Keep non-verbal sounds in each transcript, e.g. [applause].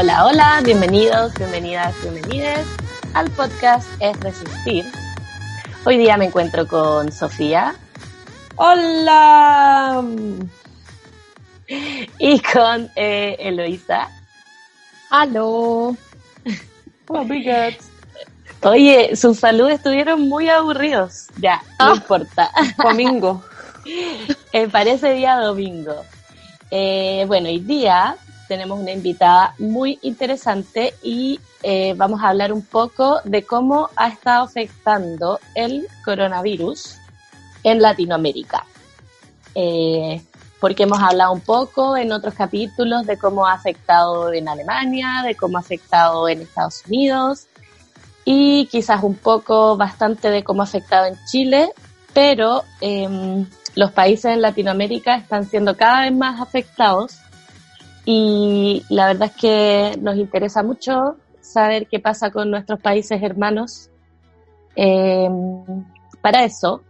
Hola, hola, bienvenidos, bienvenidas, bienvenidas al podcast Es Resistir. Hoy día me encuentro con Sofía. Hola. Y con eh, Eloisa. Aló. Oh, Oye, sus saludos estuvieron muy aburridos. Ya, no Ah. importa. Domingo. [laughs] Eh, parece día domingo. Eh, bueno, hoy día tenemos una invitada muy interesante y eh, vamos a hablar un poco de cómo ha estado afectando el coronavirus en Latinoamérica. Eh, porque hemos hablado un poco en otros capítulos de cómo ha afectado en Alemania, de cómo ha afectado en Estados Unidos y quizás un poco bastante de cómo ha afectado en Chile, pero em, los países en Latinoamérica están siendo cada vez más afectados y la verdad es que nos interesa mucho saber qué pasa con nuestros países hermanos. Eh, para eso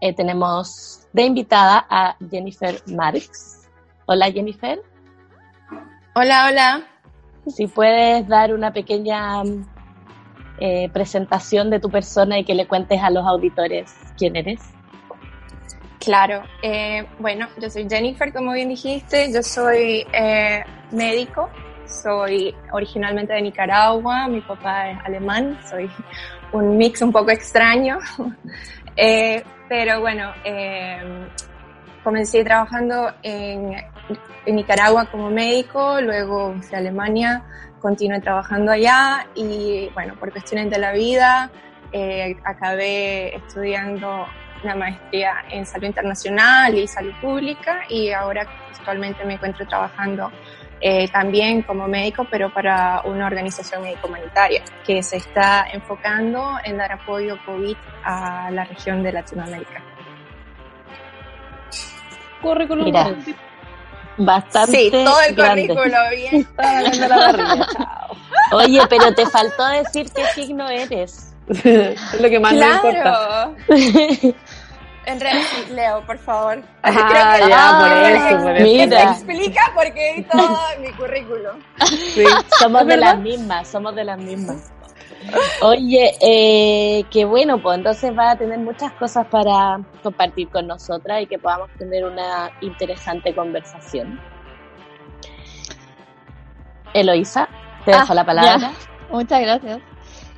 eh, tenemos de invitada a Jennifer Marx. Hola Jennifer, Hola, hola. si puedes dar una pequeña eh, presentación de tu persona y que le cuentes a los auditores quién eres. Claro. eh, bueno, yo soy Jennifer, como bien dijiste. Yo soy eh, médico. Soy originalmente de Nicaragua. Mi papá es alemán. Soy un mix un poco extraño. [laughs] Eh, pero bueno, eh, comencé trabajando en, en Nicaragua como médico. Luego fui a Alemania. Continué trabajando allá. Y bueno, por cuestiones de la vida, acabé estudiando una maestría en salud internacional y salud pública y ahora actualmente me encuentro trabajando eh, también como médico, pero para una organización médico humanitaria que se está enfocando en dar apoyo COVID a la región de Latinoamérica. Currículum. Mira. Bastante Sí, todo el grande. currículo bien. [laughs] La. [laughs] Oye, pero te faltó decir qué signo eres. [laughs] es lo que más me importa. En realidad, sí, Leo, por favor. Ah, Creo que ya, ah, por eso, por eso. Mira. explica porque vi todo mi currículum. Sí. Somos ¿Es de las mismas, somos de las mismas. Oye, eh, qué bueno, pues entonces va a tener muchas cosas para compartir con nosotras y que podamos tener una interesante conversación. Eloisa, te dejo Ah, la palabra. ya. Muchas gracias.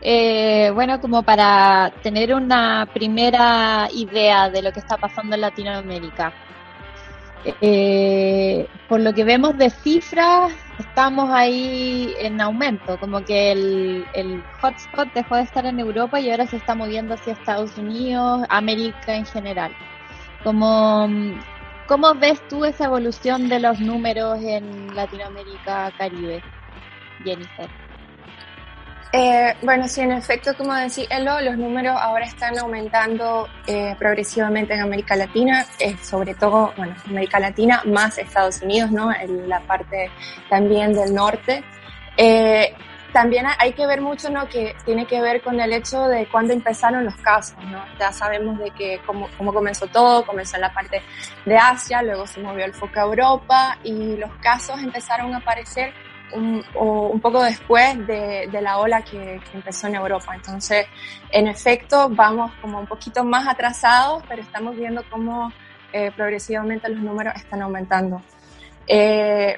Eh, bueno, como para tener una primera idea de lo que está pasando en Latinoamérica. Eh, por lo que vemos de cifras, estamos ahí en aumento, como que el, hotspot dejó de estar en Europa y ahora se está moviendo hacia Estados Unidos, América en general. ¿Cómo ves tú esa evolución de los números en Latinoamérica, Caribe, Jennifer? Eh, bueno, sí, en efecto, como decía Elo, los números ahora están aumentando eh, progresivamente en América Latina, eh, sobre todo, bueno, América Latina más Estados Unidos, ¿no? En la parte también del norte. Eh, también hay que ver mucho, ¿no? Que tiene que ver con el hecho de cuándo empezaron los casos, ¿no? Ya sabemos de que cómo, cómo comenzó todo, comenzó en la parte de Asia, luego se movió el foco a Europa y los casos empezaron a aparecer un, o un poco después de, de la ola que, que, empezó en Europa. Entonces, en efecto, vamos como un poquito más atrasados, pero estamos viendo cómo eh, progresivamente los números están aumentando. Eh,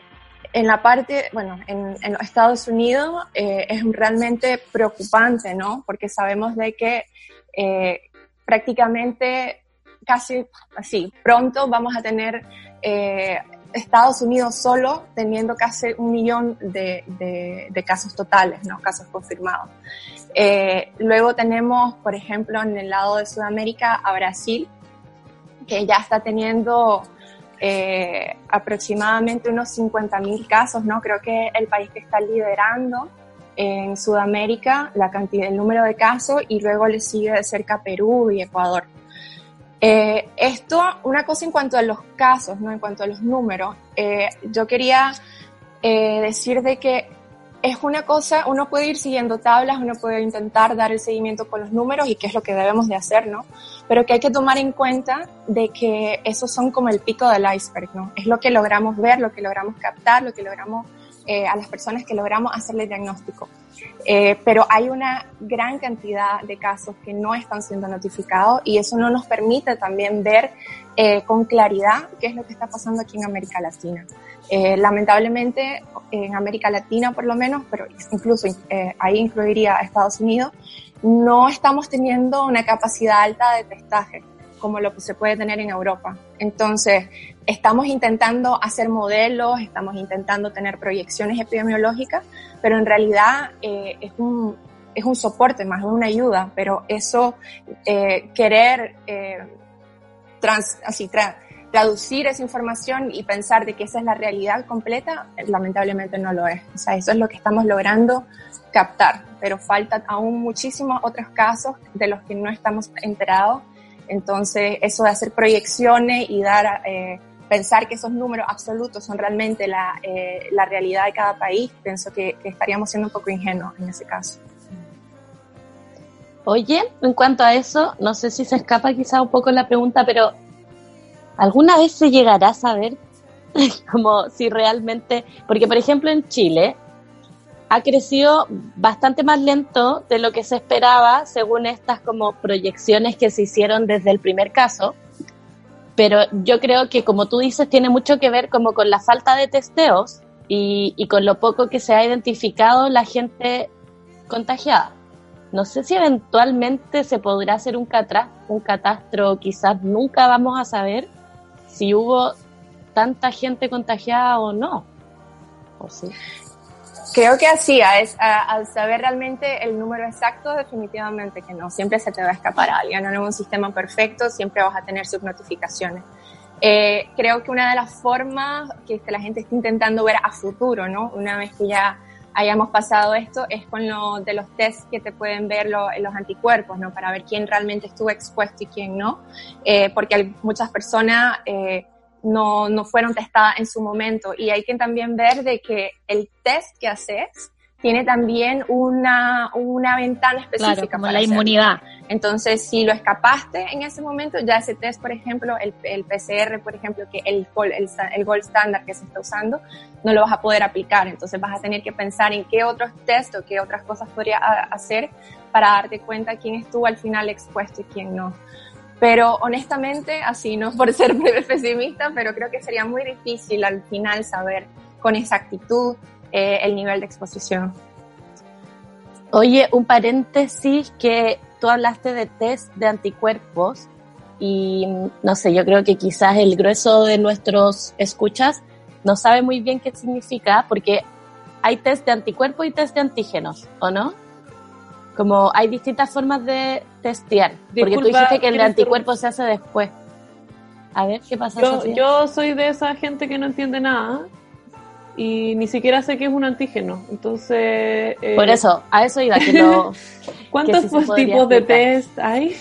en la parte, bueno, en, en los Estados Unidos eh, es realmente preocupante, ¿no? Porque sabemos de que eh, prácticamente casi así, pronto vamos a tener eh, Estados Unidos solo teniendo casi un millón de, casos totales, ¿no? Casos confirmados. Eh, luego tenemos, por ejemplo, en el lado de Sudamérica a Brasil, que ya está teniendo eh, aproximadamente unos 50.000 casos, ¿no? Creo que el país que está liderando en Sudamérica la cantidad, el número de casos y luego le sigue de cerca Perú y Ecuador. Eh, esto, una cosa en cuanto a los casos, ¿no? En cuanto a los números, eh, yo quería eh, decir de que es una cosa, uno puede ir siguiendo tablas, uno puede intentar dar el seguimiento con los números y qué es lo que debemos de hacer, ¿no? Pero que hay que tomar en cuenta de que esos son como el pico del iceberg, ¿no? Es lo que logramos ver, lo que logramos captar, lo que logramos eh, a las personas que logramos hacerle diagnóstico. Eh, pero hay una gran cantidad de casos que no están siendo notificados y eso no nos permite también ver eh, con claridad qué es lo que está pasando aquí en América Latina. Eh, lamentablemente, en América Latina por lo menos, pero incluso eh, ahí incluiría a Estados Unidos, no estamos teniendo una capacidad alta de testaje como lo que se puede tener en Europa. Entonces, estamos intentando hacer modelos, estamos intentando tener proyecciones epidemiológicas, pero en realidad eh, es, un, es un soporte más, una ayuda, pero eso, eh, querer eh, trans, así, tra traducir esa información y pensar de que esa es la realidad completa, lamentablemente no lo es. O sea, eso es lo que estamos logrando captar, pero faltan aún muchísimos otros casos de los que no estamos enterados entonces, eso de hacer proyecciones y dar, eh, pensar que esos números absolutos son realmente la, eh, la realidad de cada país, pienso que, que, estaríamos siendo un poco ingenuos en ese caso. Oye, en cuanto a eso, no sé si se escapa quizá un poco la pregunta, pero ¿alguna vez se llegará a saber [laughs] como si realmente, porque por ejemplo en Chile, ha crecido bastante más lento de lo que se esperaba según estas como proyecciones que se hicieron desde el primer caso. Pero yo creo que como tú dices tiene mucho que ver como con la falta de testeos y, con lo poco que se ha identificado la gente contagiada. No sé si eventualmente se podrá hacer un, catra, un catastro, quizás nunca vamos a saber si hubo tanta gente contagiada o no. ¿O sí? Creo que así, al saber realmente el número exacto, definitivamente que no. Siempre se te va a escapar alguien. No es un sistema perfecto, siempre vas a tener sus notificaciones. Eh, creo que una de las formas que la gente está intentando ver a futuro, ¿no? Una vez que ya hayamos pasado esto, es con lo de los tests que te pueden ver lo, los anticuerpos, ¿no? Para ver quién realmente estuvo expuesto y quién no. Eh, porque muchas personas... Eh, no, no fueron testadas en su momento. Y hay que también ver de que el test que haces tiene también una, una ventana específica. Claro, como la inmunidad. Entonces, si lo escapaste en ese momento, ya ese test, por ejemplo, el, el PCR, por ejemplo, que el, el, el gold standard que se está usando, no lo vas a poder aplicar. Entonces, vas a tener que pensar en qué otros test o qué otras cosas podría hacer para darte cuenta quién estuvo al final expuesto y quién no. Pero honestamente, así no por ser pesimista, pero creo que sería muy difícil al final saber con exactitud eh, el nivel de exposición. Oye, un paréntesis que tú hablaste de test de anticuerpos y no sé, yo creo que quizás el grueso de nuestros escuchas no sabe muy bien qué significa porque hay test de anticuerpos y test de antígenos, ¿o no? Como hay distintas formas de testear. Disculpa, porque tú dijiste que el de anticuerpos se hace después. A ver, ¿qué pasa? Yo, yo, soy de esa gente que no entiende nada y ni siquiera sé qué es un antígeno. Entonces. Eh, Por eso, a eso iba que lo. [laughs] ¿Cuántos que tipos de test hay?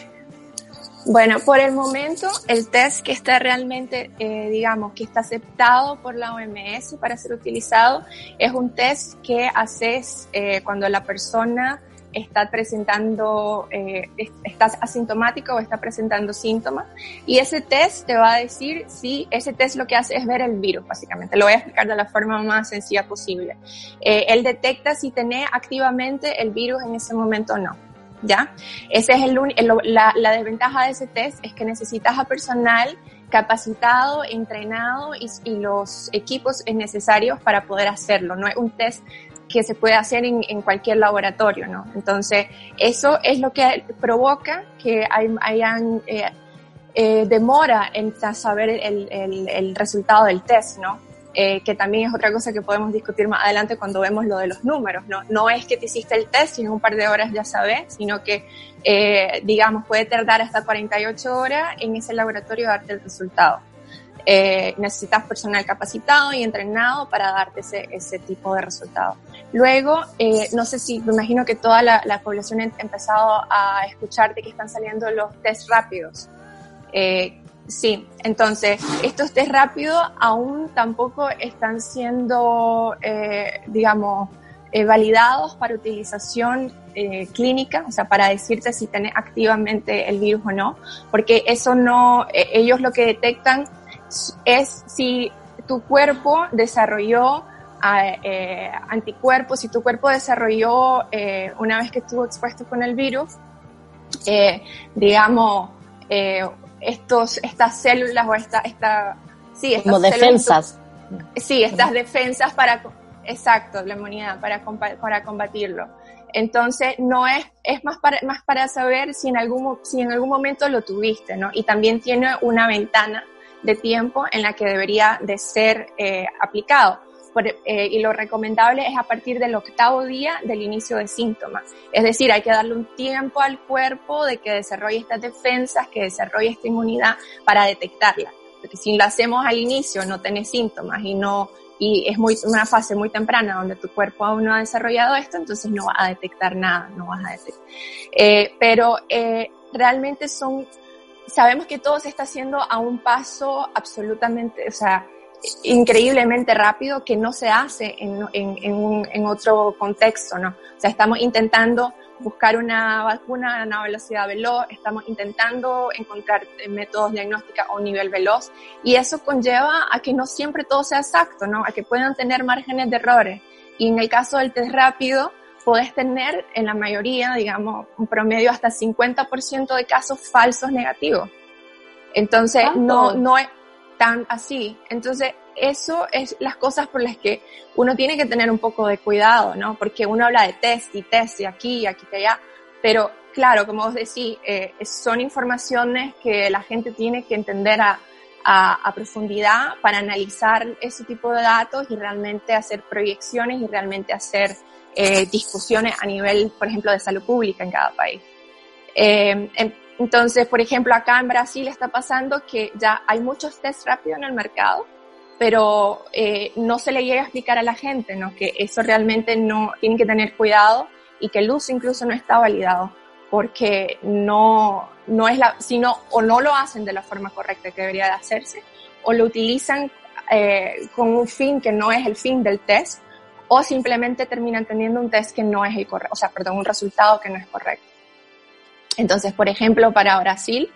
Bueno, por el momento, el test que está realmente, eh, digamos, que está aceptado por la OMS para ser utilizado, es un test que haces eh, cuando la persona está presentando, eh, estás asintomático o está presentando síntomas. Y ese test te va a decir si ese test lo que hace es ver el virus, básicamente. Lo voy a explicar de la forma más sencilla posible. Eh, él detecta si tenés activamente el virus en ese momento o no. ¿Ya? Ese es el, el la, desventaja de ese test es que necesitas a personal capacitado, entrenado y, los equipos necesarios para poder hacerlo. No es un test que se puede hacer en, cualquier laboratorio, ¿no? Entonces, eso es lo que provoca que hay, hayan eh, eh, demora en saber el, el, el, resultado del test, ¿no? Eh, que también es otra cosa que podemos discutir más adelante cuando vemos lo de los números, ¿no? No es que te hiciste el test y en un par de horas ya sabes, sino que, eh, digamos, puede tardar hasta 48 horas en ese laboratorio darte el resultado. Eh, necesitas personal capacitado y entrenado para darte ese, ese tipo de resultado. Luego, eh, no sé si, me imagino que toda la, la población ha empezado a escuchar de que están saliendo los test rápidos. Eh, Sí, entonces estos test rápidos aún tampoco están siendo, eh, digamos, validados para utilización clínica, o sea, para decirte si tenés activamente el virus o no, porque eso no, ellos lo que detectan es si tu cuerpo desarrolló anticuerpos, si tu cuerpo desarrolló, una vez que estuvo expuesto con el virus, digamos, estos, estas células o esta, esta, sí, estas Como defensas. Sí, estas defensas para, exacto, la inmunidad, para, para combatirlo. Entonces, no es, es más para, más para saber si en algún, si en algún momento lo tuviste, ¿no? Y también tiene una ventana de tiempo en la que debería de ser eh, aplicado. Eh, y lo recomendable es a partir del octavo día del inicio de síntomas. Es decir, hay que darle un tiempo al cuerpo de que desarrolle estas defensas, que desarrolle esta inmunidad para detectarla. Porque si lo hacemos al inicio, no tenés síntomas y no, y es muy, una fase muy temprana donde tu cuerpo aún no ha desarrollado esto, entonces no va a detectar nada, no vas a detectar. Eh, pero realmente son, sabemos que todo se está haciendo a un paso absolutamente, o sea, increíblemente rápido que no se hace en, en, en, un, en otro contexto, ¿no? O sea, estamos intentando buscar una vacuna a una velocidad veloz, estamos intentando encontrar métodos diagnósticos a un nivel veloz y eso conlleva a que no siempre todo sea exacto, ¿no? A que puedan tener márgenes de errores. Y en el caso del test rápido, podés tener en la mayoría, digamos, un promedio hasta 50% de casos falsos negativos. Entonces, no, no es, tan así. Entonces, eso es las cosas por las que uno tiene que tener un poco de cuidado, ¿no? Porque uno habla de test y test y aquí y aquí y allá, pero claro, como vos decís, eh, son informaciones que la gente tiene que entender a, a, profundidad para analizar ese tipo de datos y realmente hacer proyecciones y realmente hacer eh, discusiones a nivel, por ejemplo, de salud pública en cada país. Eh, entonces, por ejemplo, acá en Brasil está pasando que ya hay muchos test rápidos en el mercado, pero eh, no se le llega a explicar a la gente, ¿no? Que eso realmente no, tienen que tener cuidado y que el uso incluso no está validado porque no, no es la, sino o no lo hacen de la forma correcta que debería de hacerse o lo utilizan eh, con un fin que no es el fin del test o simplemente terminan teniendo un test que no es el correcto, o sea, perdón, un resultado que no es correcto. Entonces, por ejemplo, para Brasil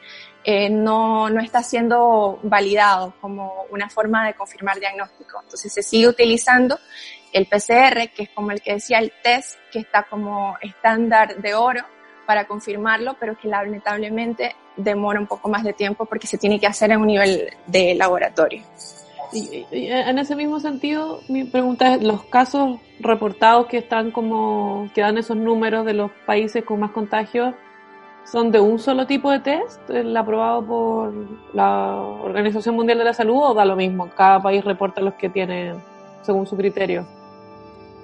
eh, no, no está siendo validado como una forma de confirmar diagnóstico. Entonces, se sigue utilizando el PCR, que es como el que decía, el test que está como estándar de oro para confirmarlo, pero que lamentablemente demora un poco más de tiempo porque se tiene que hacer en un nivel de laboratorio. Y, en ese mismo sentido, mi pregunta es, los casos reportados que están como, que dan esos números de los países con más contagios, son de un solo tipo de test, el aprobado por la Organización Mundial de la Salud, o da lo mismo, cada país reporta los que tiene según su criterio.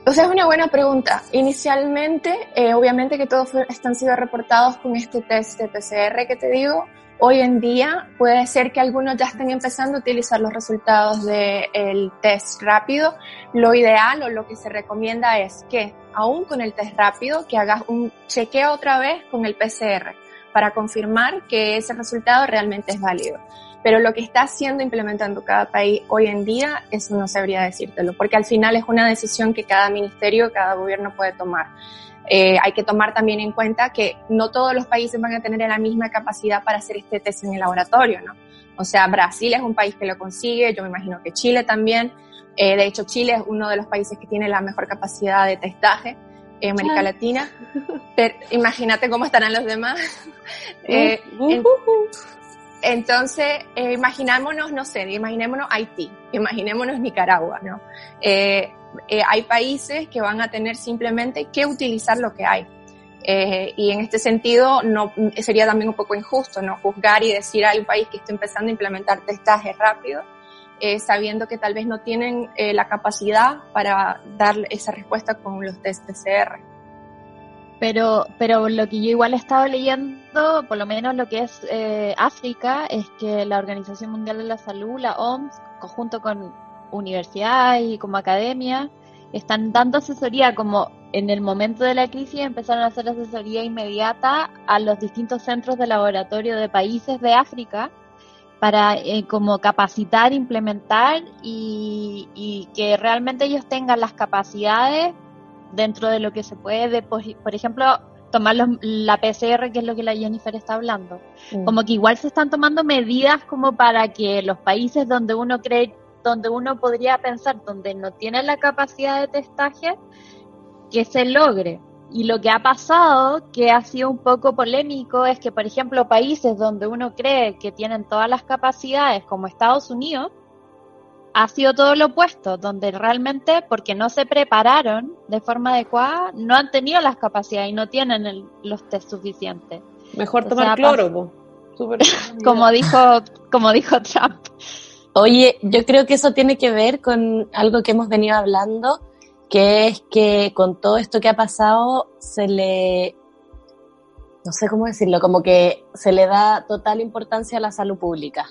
O sea, es una buena pregunta. Inicialmente, eh, obviamente que todos están siendo reportados con este test de PCR que te digo. Hoy en día puede ser que algunos ya estén empezando a utilizar los resultados del test rápido. Lo ideal o lo que se recomienda es que aún con el test rápido, que hagas un chequeo otra vez con el PCR para confirmar que ese resultado realmente es válido. Pero lo que está haciendo, implementando cada país hoy en día, eso no sabría decírtelo, porque al final es una decisión que cada ministerio, cada gobierno puede tomar. Eh, hay que tomar también en cuenta que no todos los países van a tener la misma capacidad para hacer este test en el laboratorio, ¿no? O sea, Brasil es un país que lo consigue, yo me imagino que Chile también, eh, de hecho, Chile es uno de los países que tiene la mejor capacidad de testaje en América Latina. Pero imagínate cómo estarán los demás. [laughs] Eh, Entonces, eh, imaginémonos, no sé, imaginémonos Haití, imaginémonos Nicaragua, ¿no? Eh, eh, hay países que van a tener simplemente que utilizar lo que hay. Eh, y en este sentido, no, sería también un poco injusto, ¿no? Juzgar y decir a un país que está empezando a implementar testajes rápido, eh, sabiendo que tal vez no tienen la capacidad para dar esa respuesta con los test PCR. Pero, pero lo que yo igual he estado leyendo, por lo menos lo que es África, es que la Organización Mundial de la Salud, la OMS, conjunto con universidades y como academia, están dando asesoría como en el momento de la crisis empezaron a hacer asesoría inmediata a los distintos centros de laboratorio de países de África para eh, como capacitar, implementar y, y que realmente ellos tengan las capacidades dentro de lo que se puede, por, por ejemplo, tomar los, la PCR, que es lo que la Jennifer está hablando. Mm. Como que igual se están tomando medidas como para que los países donde uno cree, donde uno podría pensar, donde no tiene la capacidad de testaje, que se logre. Y lo que ha pasado, que ha sido un poco polémico, es que, por ejemplo, países donde uno cree que tienen todas las capacidades, como Estados Unidos, ha sido todo lo opuesto, donde realmente, porque no se prepararon de forma adecuada, no han tenido las capacidades y no tienen el- los test suficientes. Mejor O tomar sea, cloro, [laughs] Como dijo, como dijo Trump. Oye, yo creo que eso tiene que ver con algo que hemos venido hablando, que es que con todo esto que ha pasado se le, no sé cómo decirlo, como que se le da total importancia a la salud pública.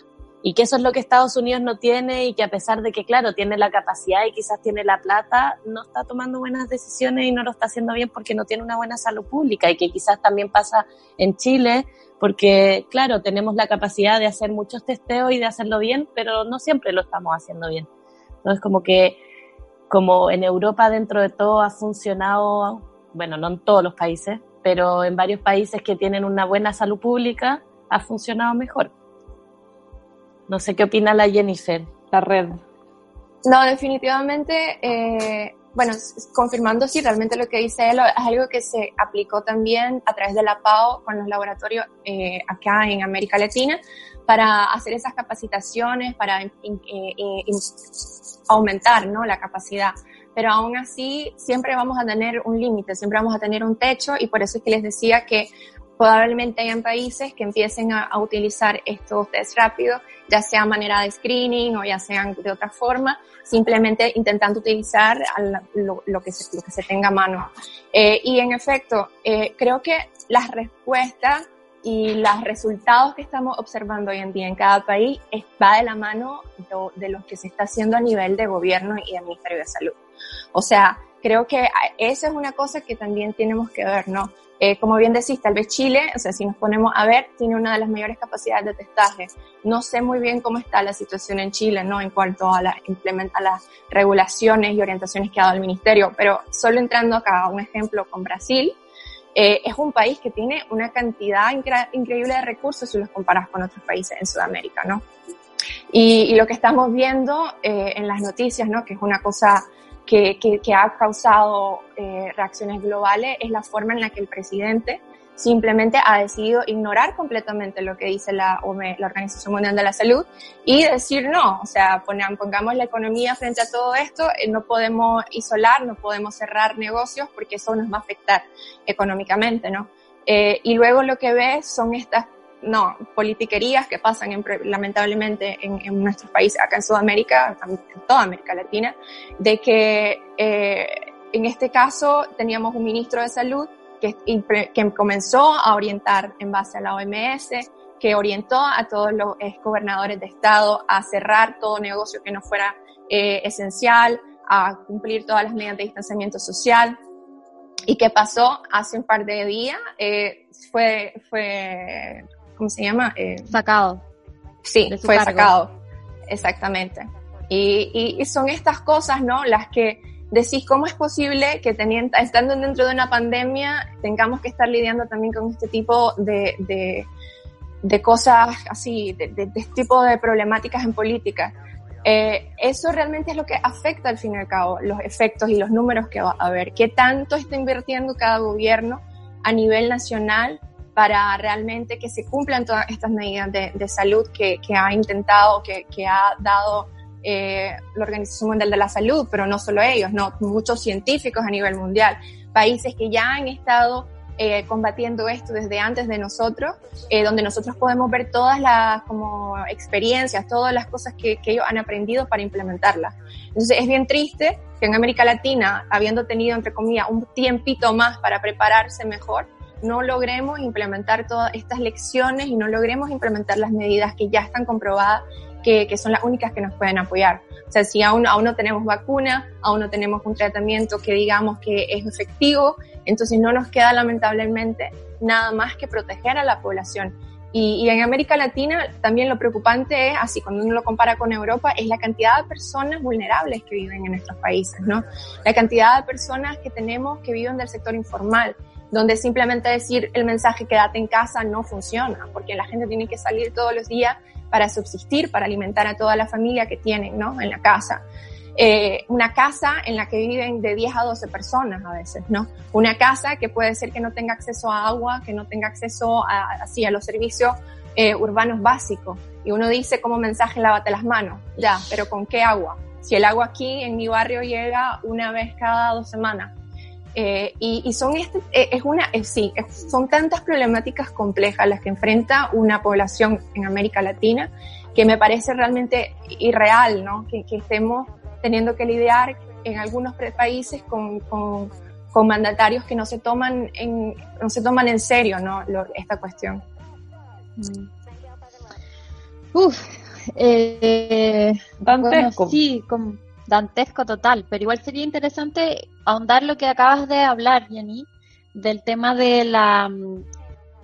Y que eso es lo que Estados Unidos no tiene y que a pesar de que, claro, tiene la capacidad y quizás tiene la plata, no está tomando buenas decisiones y no lo está haciendo bien porque no tiene una buena salud pública y que quizás también pasa en Chile porque, claro, tenemos la capacidad de hacer muchos testeos y de hacerlo bien, pero no siempre lo estamos haciendo bien. Entonces, como que, como en Europa dentro de todo ha funcionado, bueno, no en todos los países, pero en varios países que tienen una buena salud pública, ha funcionado mejor. No sé qué opina la Jennifer. la red. No, definitivamente, eh, bueno, confirmando si realmente lo que dice él es algo que se aplicó también a través de la PAO con los laboratorios eh, acá en América Latina para hacer esas capacitaciones, para eh, aumentar ¿no? la capacidad. Pero aún así, siempre vamos a tener un límite, siempre vamos a tener un techo y por eso es que les decía que probablemente hayan países que empiecen a, utilizar estos test rápidos, ya sea manera de screening o ya sean de otra forma, simplemente intentando utilizar lo, que, se, tenga a mano. Eh, y en efecto, eh, creo que las respuestas y los resultados que estamos observando hoy en día en cada país va de la mano de, de lo que se está haciendo a nivel de gobierno y del Ministerio de Salud. O sea, creo que a- eso es una cosa que también tenemos que ver, ¿no? Eh, como bien decís, tal vez Chile, o sea, si nos ponemos a ver, tiene una de las mayores capacidades de testaje. No sé muy bien cómo está la situación en Chile, ¿no? En cuanto a, la a las regulaciones y orientaciones que ha dado el ministerio, pero solo entrando acá a un ejemplo con Brasil, eh, es un país que tiene una cantidad incre- increíble de recursos si los comparas con otros países en Sudamérica, ¿no? Y, y lo que estamos viendo eh, en las noticias, ¿no? Que es una cosa que, que, que ha causado eh, reacciones globales, es la forma en la que el presidente simplemente ha decidido ignorar completamente lo que dice la, OME, la Organización Mundial de la Salud y decir no, o sea, pongamos la economía frente a todo esto, eh, no podemos isolar, no podemos cerrar negocios porque eso nos va a afectar económicamente, ¿no? Eh, y luego lo que ves son estas, no, politiquerías que pasan lamentablemente en, en nuestros países, acá en Sudamérica, en toda América Latina, de que eh, en este caso teníamos un ministro de salud que, que comenzó a orientar en base a la OMS, que orientó a todos los ex gobernadores de estado a cerrar todo negocio que no fuera eh, esencial, a cumplir todas las medidas de distanciamiento social. ¿Y qué pasó? Hace un par de días eh, fue, fue, ¿cómo se llama? Eh, Sacado. Sí, fue cargo. sacado. Exactamente. Y, y- y son estas cosas, ¿no? Las que decís, ¿cómo es posible que teniendo, estando dentro de una pandemia tengamos que estar lidiando también con este tipo de, de, de cosas así, de este tipo de problemáticas en política? Eh, eso realmente es lo que afecta al fin y al cabo los efectos y los números que va a haber. ¿Qué tanto está invirtiendo cada gobierno a nivel nacional para realmente que se cumplan todas estas medidas de, salud que, ha intentado, que, ha dado eh, la Organización Mundial de la Salud, pero no solo ellos, no, muchos científicos a nivel mundial, países que ya han estado eh, combatiendo esto desde antes de nosotros, eh, donde nosotros podemos ver todas las como experiencias, todas las cosas que, que, ellos han aprendido para implementarlas. Entonces es bien triste que en América Latina, habiendo tenido, entre comillas, un tiempito más para prepararse mejor, no logremos implementar todas estas lecciones y no logremos implementar las medidas que ya están comprobadas que, que, son las únicas que nos pueden apoyar. O sea, si aún, aún no tenemos vacuna, aún no tenemos un tratamiento que digamos que es efectivo, entonces no nos queda lamentablemente nada más que proteger a la población. Y, y, en América Latina también lo preocupante es, así cuando uno lo compara con Europa, es la cantidad de personas vulnerables que viven en nuestros países, ¿no? La cantidad de personas que tenemos que viven del sector informal, donde simplemente decir el mensaje quédate en casa no funciona, porque la gente tiene que salir todos los días para subsistir, para alimentar a toda la familia que tienen, ¿no? En la casa. Eh, una casa en la que viven de 10 a 12 personas a veces, ¿no? Una casa que puede ser que no tenga acceso a agua, que no tenga acceso a, así, a los servicios eh, urbanos básicos. Y uno dice como mensaje, lávate las manos, ya, pero ¿con qué agua? Si el agua aquí en mi barrio llega una vez cada dos semanas, eh, y, son este, eh, es una, eh, sí, son tantas problemáticas complejas las que enfrenta una población en América Latina que me parece realmente irreal, ¿no? Que, estemos teniendo que lidiar en algunos países con, con, mandatarios que no se toman en, no se toman en serio, ¿no? esta cuestión. Mm. Uf, eh, sí, como dantesco total, pero igual sería interesante ahondar lo que acabas de hablar, Jenny, del tema de la mm,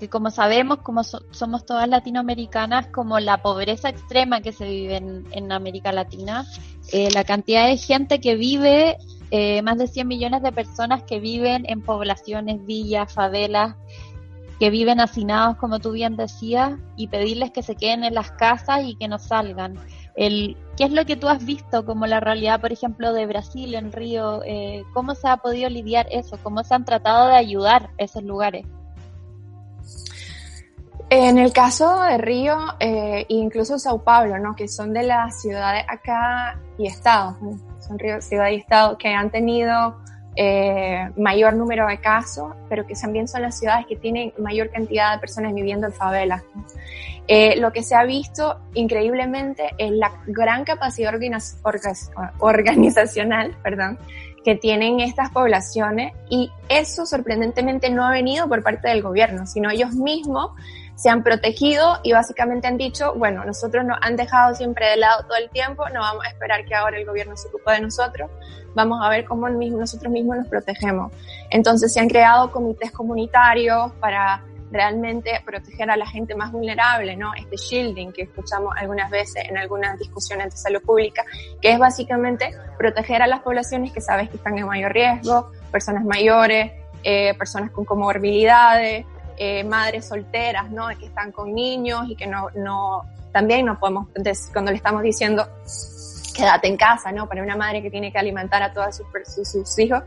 que como sabemos, como somos todas latinoamericanas, como la pobreza extrema que se vive en, América Latina, eh, la cantidad de gente que vive, eh, más de 100 millones de personas que viven en poblaciones, villas, favelas, que viven hacinados, como tú bien decías, y pedirles que se queden en las casas y que no salgan el, ¿Qué es lo que tú has visto como la realidad, por ejemplo, de Brasil, en Río? Eh, ¿Cómo se ha podido lidiar eso? ¿Cómo se han tratado de ayudar esos lugares? En el caso de Río e incluso Sao Paulo, ¿no? que son de las ciudades acá y estados, son Río, ciudad y estado que han tenido eh, mayor número de casos, pero que también son las ciudades que tienen mayor cantidad de personas viviendo en favelas. Eh, lo que se ha visto increíblemente es la gran capacidad organizacional [laughs] perdón, que tienen estas poblaciones y eso sorprendentemente no ha venido por parte del gobierno, sino ellos mismos se han protegido y básicamente han dicho, bueno, nosotros nos han dejado siempre de lado todo el tiempo, no vamos a esperar que ahora el gobierno se ocupe de nosotros, vamos a ver cómo nosotros mismos nos protegemos. Entonces se han creado comités comunitarios para realmente proteger a la gente más vulnerable, ¿no? Este shielding que escuchamos algunas veces en algunas discusiones de salud pública, que es básicamente proteger a las poblaciones que sabes que están en mayor riesgo, personas mayores, eh, personas con comorbilidades, eh, madres solteras, ¿no? Que están con niños y que no, no, también no podemos, cuando le estamos diciendo, quédate en casa, ¿no? Para una madre que tiene que alimentar a todos sus, sus, hijos,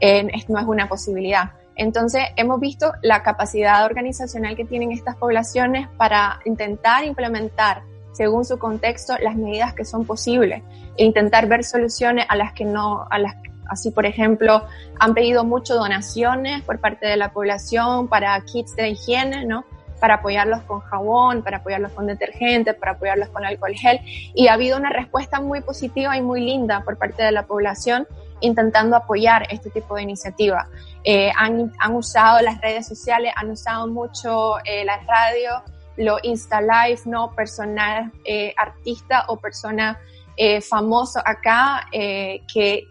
eh, no es una posibilidad. Entonces, hemos visto la capacidad organizacional que tienen estas poblaciones para intentar implementar, según su contexto, las medidas que son posibles e intentar ver soluciones a las que no, a las Así, por ejemplo, han pedido mucho donaciones por parte de la población para kits de higiene, ¿no? Para apoyarlos con jabón, para apoyarlos con detergente, para apoyarlos con alcohol gel. Y ha habido una respuesta muy positiva y muy linda por parte de la población intentando apoyar este tipo de iniciativa. Eh, han, han, usado las redes sociales, han usado mucho eh, la radio, lo Insta Live, ¿no? Personal, eh, artista o persona eh, famoso acá eh, que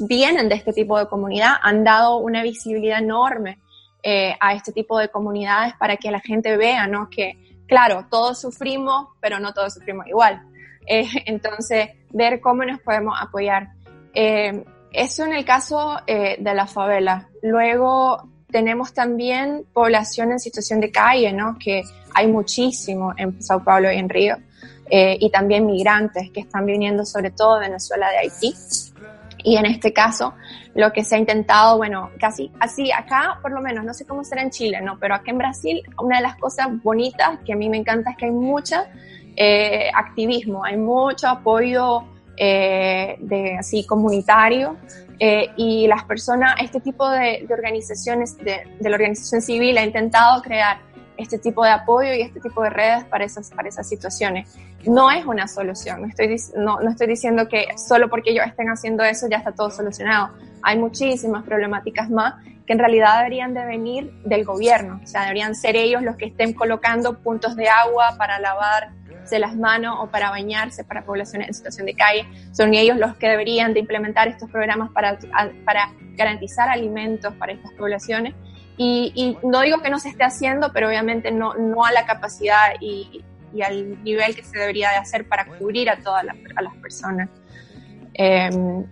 vienen de este tipo de comunidad, han dado una visibilidad enorme eh, a este tipo de comunidades para que la gente vea, ¿no? Que, claro, todos sufrimos, pero no todos sufrimos igual. [laughs] entonces, ver cómo nos podemos apoyar. Eso en el caso eh, de la favela. Luego tenemos también población en situación de calle, ¿no? Que hay muchísimo en Sao Paulo y en Río. Eh, y también migrantes que están viniendo sobre todo de Venezuela, de Haití. Y en este caso, lo que se ha intentado, bueno, casi así, acá por lo menos, no sé cómo será en Chile, ¿no? Pero acá en Brasil, una de las cosas bonitas que a mí me encanta es que hay mucha eh, activismo, hay mucho apoyo eh, de así comunitario eh, y las personas, este tipo de, organizaciones de, de, la organización civil ha intentado crear este tipo de apoyo y este tipo de redes para esas, para esas situaciones. No es una solución, no estoy, no, no estoy diciendo que solo porque ellos estén haciendo eso ya está todo solucionado. Hay muchísimas problemáticas más que en realidad deberían de venir del gobierno, o sea, deberían ser ellos los que estén colocando puntos de agua para lavar las manos o para bañarse para poblaciones en situación de calle. Son ellos los que deberían de implementar estos programas para, para garantizar alimentos para estas poblaciones y, no digo que no se esté haciendo, pero obviamente no, no a la capacidad y, y, al nivel que se debería de hacer para cubrir a todas las, a las personas. Em,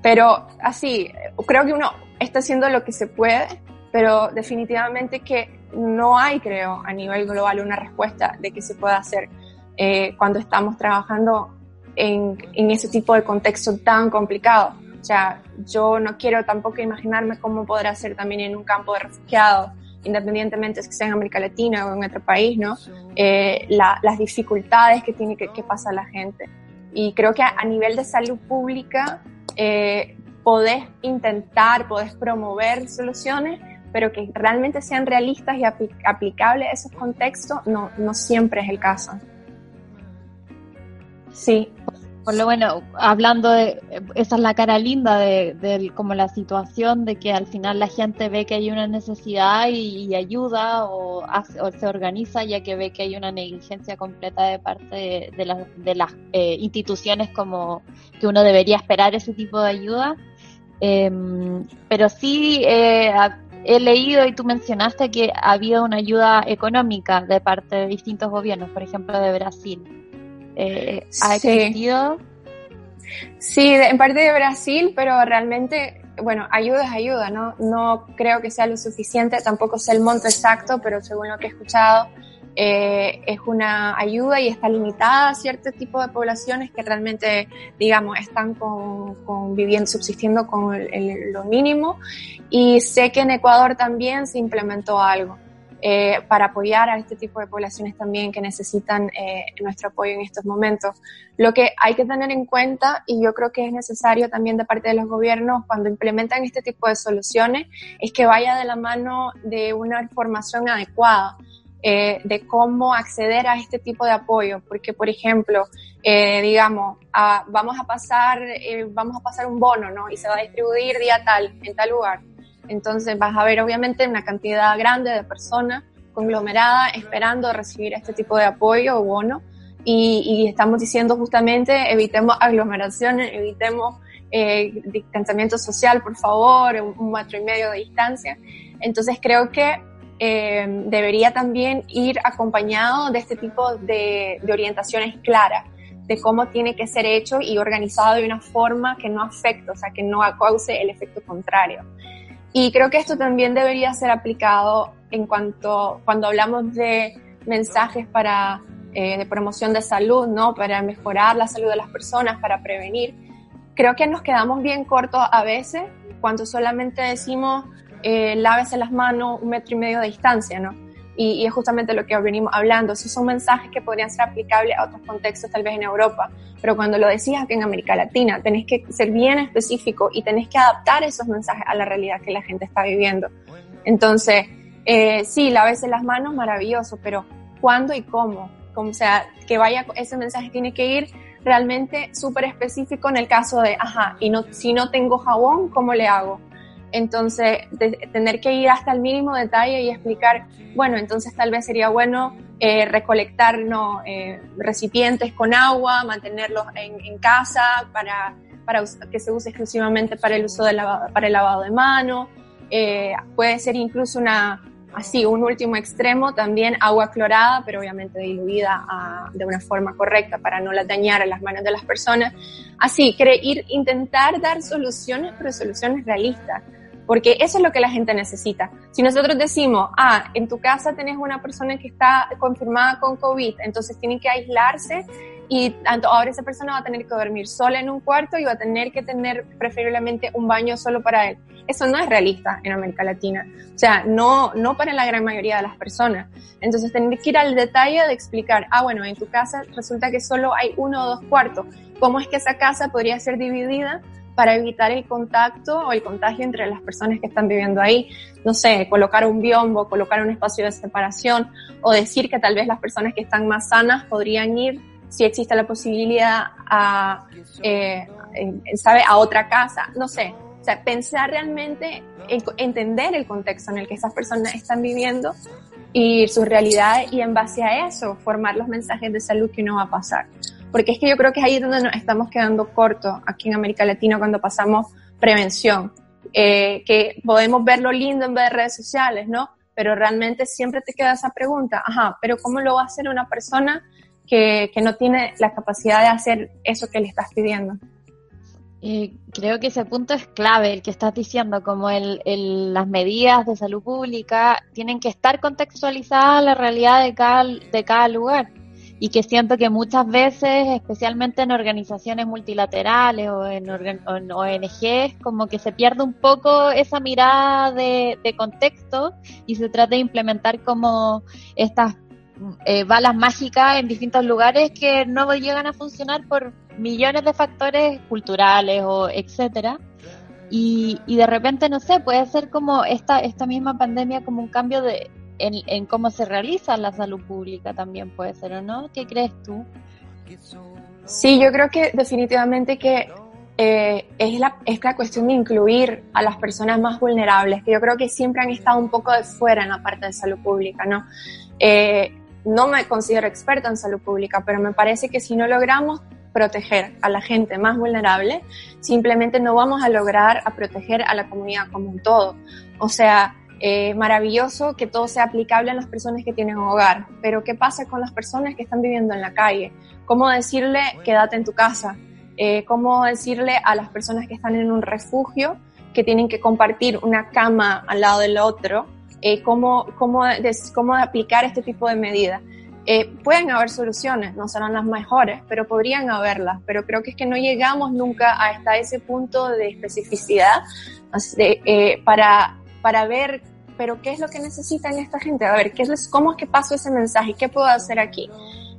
pero así, creo que uno está haciendo lo que se puede, pero definitivamente que no hay, creo, a nivel global una respuesta de qué se puede hacer eh, cuando estamos trabajando en, en ese tipo de contexto tan complicado. O sea, yo no quiero tampoco imaginarme cómo podrá ser también en un campo de refugiados, independientemente si sea en América Latina o en otro país, ¿no? Eh, las dificultades que tiene que, que pasar la gente. Y creo que a, nivel de salud pública eh, podés intentar, podés promover soluciones, pero que realmente sean realistas y aplicables a esos contextos, no, no siempre es el caso. Sí. Por lo bueno, hablando de, esa es la cara linda de, como la situación de que al final la gente ve que hay una necesidad y, ayuda o, se organiza ya que ve que hay una negligencia completa de parte de, de las eh, instituciones como que uno debería esperar ese tipo de ayuda. Em, pero sí eh, he leído y tú mencionaste que había una ayuda económica de parte de distintos gobiernos, por ejemplo de Brasil eh, ha existido. Sí, en parte de Brasil, pero realmente, bueno, ayuda es ayuda, ¿no? No creo que sea lo suficiente, tampoco sé el monto exacto, pero según lo que he escuchado, eh, es una ayuda y está limitada a cierto tipo de poblaciones que realmente, digamos, están con, viviendo, subsistiendo con lo mínimo. Y sé que en Ecuador también se implementó algo. Eh, para apoyar a este tipo de poblaciones también que necesitan eh, nuestro apoyo en estos momentos. Lo que hay que tener en cuenta, y yo creo que es necesario también de parte de los gobiernos cuando implementan este tipo de soluciones, es que vaya de la mano de una información adecuada. Eh, de cómo acceder a este tipo de apoyo, porque por ejemplo, digamos, vamos a pasar, vamos a pasar un bono, ¿no? Y se va a distribuir día tal, en tal lugar entonces vas a ver obviamente una cantidad grande de personas conglomeradas esperando recibir este tipo de apoyo o bono. Y, estamos diciendo justamente evitemos aglomeraciones, evitemos eh, distanciamiento social, por favor, un, metro y medio de distancia. Entonces creo que eh, debería también ir acompañado de este tipo de, de orientaciones claras de cómo tiene que ser hecho y organizado de una forma que no afecte, o sea, que no cause el efecto contrario. Y creo que esto también debería ser aplicado en cuanto cuando hablamos de mensajes para eh, de promoción de salud, ¿no? Para mejorar la salud de las personas, para prevenir. Creo que nos quedamos bien cortos a veces cuando solamente decimos eh, lávese las manos un metro y medio de distancia, ¿no? Y, es justamente lo que venimos hablando. Esos son mensajes que podrían ser aplicables a otros contextos, tal vez en Europa, pero cuando lo decís aquí en América Latina, tenés que ser bien específico y tenés que adaptar esos mensajes a la realidad que la gente está viviendo. Entonces, eh, sí, lávese las manos, maravilloso, pero ¿cuándo y cómo? Como, sea, que vaya, ese mensaje tiene que ir realmente súper específico en el caso de, ajá, y no, si no tengo jabón, ¿cómo le hago? Entonces, tener que ir hasta el mínimo detalle y explicar, bueno, entonces tal vez sería bueno eh, recolectar eh, recipientes con agua, mantenerlos en, casa para, para que se use exclusivamente para el uso de para el lavado de manos. Eh, puede ser incluso una, así, un último extremo, también agua clorada, pero obviamente diluida ah, de una forma correcta para no la dañar a las manos de las personas. Así, ir, intentar dar soluciones, pero soluciones realistas porque eso es lo que la gente necesita. Si nosotros decimos, ah, en tu casa tenés una persona que está confirmada con COVID, entonces tienen que aislarse, y ahora esa persona va a tener que dormir sola en un cuarto y va a tener que tener preferiblemente un baño solo para él. Eso no es realista en América Latina. O sea, no, no para la gran mayoría de las personas. Entonces, tener que ir al detalle de explicar, ah, bueno, en tu casa resulta que solo hay uno o dos cuartos. ¿Cómo es que esa casa podría ser dividida para evitar el contacto o el contagio entre las personas que están viviendo ahí. No sé, colocar un biombo, colocar un espacio de separación o decir que tal vez las personas que están más sanas podrían ir si existe la posibilidad a, eh, ¿sabe? a otra casa, no sé. O sea, pensar realmente, entender el contexto en el que esas personas están viviendo y su realidad y en base a eso formar los mensajes de salud que uno va a pasar. Porque es que yo creo que es ahí donde nos estamos quedando cortos aquí en América Latina cuando pasamos prevención. Eh, que podemos ver lo lindo en vez de redes sociales, ¿no? Pero realmente siempre te queda esa pregunta, ajá, pero ¿cómo lo va a hacer una persona que, que no tiene la capacidad de hacer eso que le estás pidiendo. Creo que ese punto es clave, el que estás diciendo, como el, el, las medidas de salud pública tienen que estar contextualizadas a la realidad de cada, de cada lugar y que siento que muchas veces, especialmente en organizaciones multilaterales o en, en ONGs, como que se pierde un poco esa mirada de, de contexto y se trata de implementar como estas eh, balas mágicas en distintos lugares que no llegan a funcionar por millones de factores culturales o etcétera. Y, y de repente, no sé, puede ser como esta, esta misma pandemia como un cambio de, en, cómo se realiza la salud pública también puede ser, ¿o no? ¿Qué crees tú? Sí, yo creo que definitivamente que eh, es, la, es la cuestión de incluir a las personas más vulnerables, que yo creo que siempre han estado un poco de fuera en la parte de salud pública, ¿no? Eh, no me considero experta en salud pública, pero me parece que si no logramos proteger a la gente más vulnerable, simplemente no vamos a lograr a proteger a la comunidad como un todo. O sea, eh, maravilloso que todo sea aplicable a las personas que tienen hogar, pero ¿qué pasa con las personas que están viviendo en la calle? ¿Cómo decirle quédate en tu casa? Eh, ¿Cómo decirle a las personas que están en un refugio que tienen que compartir una cama al lado del otro eh, cómo, cómo, cómo aplicar este tipo de medidas. Eh, pueden haber soluciones, no serán las mejores, pero podrían haberlas. Pero creo que es que no llegamos nunca hasta ese punto de especificidad eh, para, para ver, pero qué es lo que necesitan esta gente. A ver, ¿qué es, ¿cómo es que paso ese mensaje? ¿Qué puedo hacer aquí?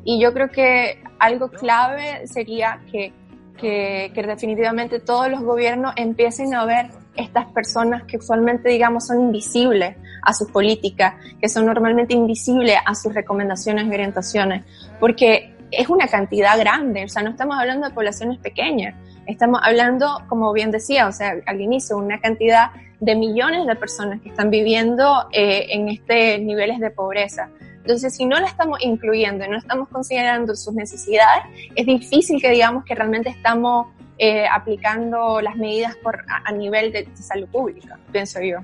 Y yo creo que algo clave sería que, que, que definitivamente todos los gobiernos empiecen a ver estas personas que usualmente, digamos, son invisibles a sus políticas, que son normalmente invisibles a sus recomendaciones y orientaciones, porque es una cantidad grande, o sea, no estamos hablando de poblaciones pequeñas, estamos hablando, como bien decía, o sea, al inicio, una cantidad de millones de personas que están viviendo eh, en estos niveles de pobreza. Entonces, si no la estamos incluyendo y no estamos considerando sus necesidades, es difícil que digamos que realmente estamos eh, aplicando las medidas por, a, nivel de, salud pública, pienso yo.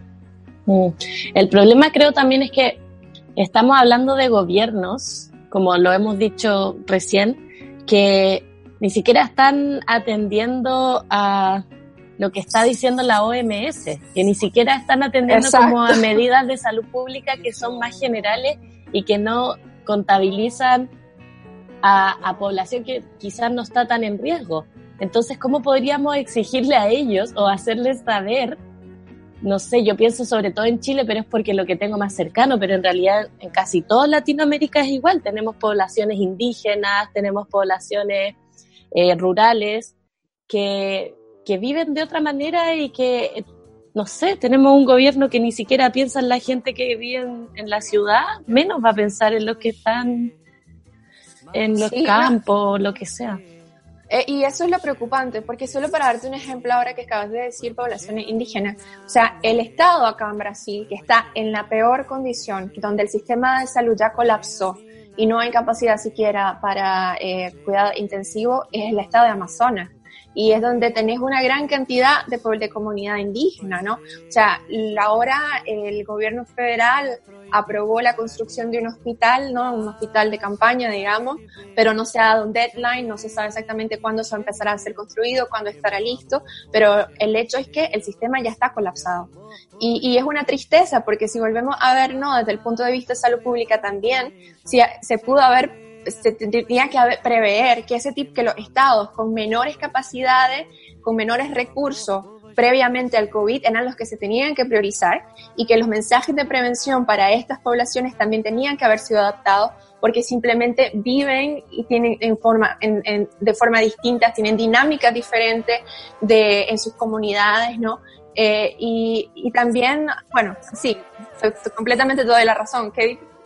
Mm. El problema creo también es que estamos hablando de gobiernos, como lo hemos dicho recién, que ni siquiera están atendiendo a lo que está diciendo la OMS, que ni siquiera están atendiendo como a [laughs] medidas de salud pública que son más generales y que no contabilizan a, a población que quizás no está tan en riesgo. Entonces, ¿cómo podríamos exigirle a ellos o hacerles saber? No sé, yo pienso sobre todo en Chile, pero es porque lo que tengo más cercano, pero en realidad en casi toda Latinoamérica es igual. Tenemos poblaciones indígenas, tenemos poblaciones eh, rurales que, que viven de otra manera y que, no sé, tenemos un gobierno que ni siquiera piensa en la gente que vive en, la ciudad, menos va a pensar en los que están en los campos, lo que sea. Eh, y eso es lo preocupante, porque solo para darte un ejemplo ahora que acabas de decir, poblaciones indígenas, o sea, el Estado acá en Brasil, que está en la peor condición, donde el sistema de salud ya colapsó y no hay capacidad siquiera para eh, cuidado intensivo, es el Estado de Amazonas y es donde tenés una gran cantidad de, de comunidad indígena, ¿no? O sea, ahora el gobierno federal aprobó la construcción de un hospital, ¿no? Un hospital de campaña, digamos, pero no se ha dado un deadline, no se sabe exactamente cuándo se va a empezar a ser construido, cuándo estará listo, pero el hecho es que el sistema ya está colapsado. Y, y es una tristeza porque si volvemos a ver, ¿no? Desde el punto de vista de salud pública también, si se pudo haber se tenía que prever que ese tipo, que los estados con menores capacidades, con menores recursos, previamente al COVID eran los que se tenían que priorizar y que los mensajes de prevención para estas poblaciones también tenían que haber sido adaptados porque simplemente viven y tienen en forma, en, de forma distinta, tienen dinámicas diferentes de, en sus comunidades, ¿no? Eh, y, y, también, bueno, sí, completamente toda la razón.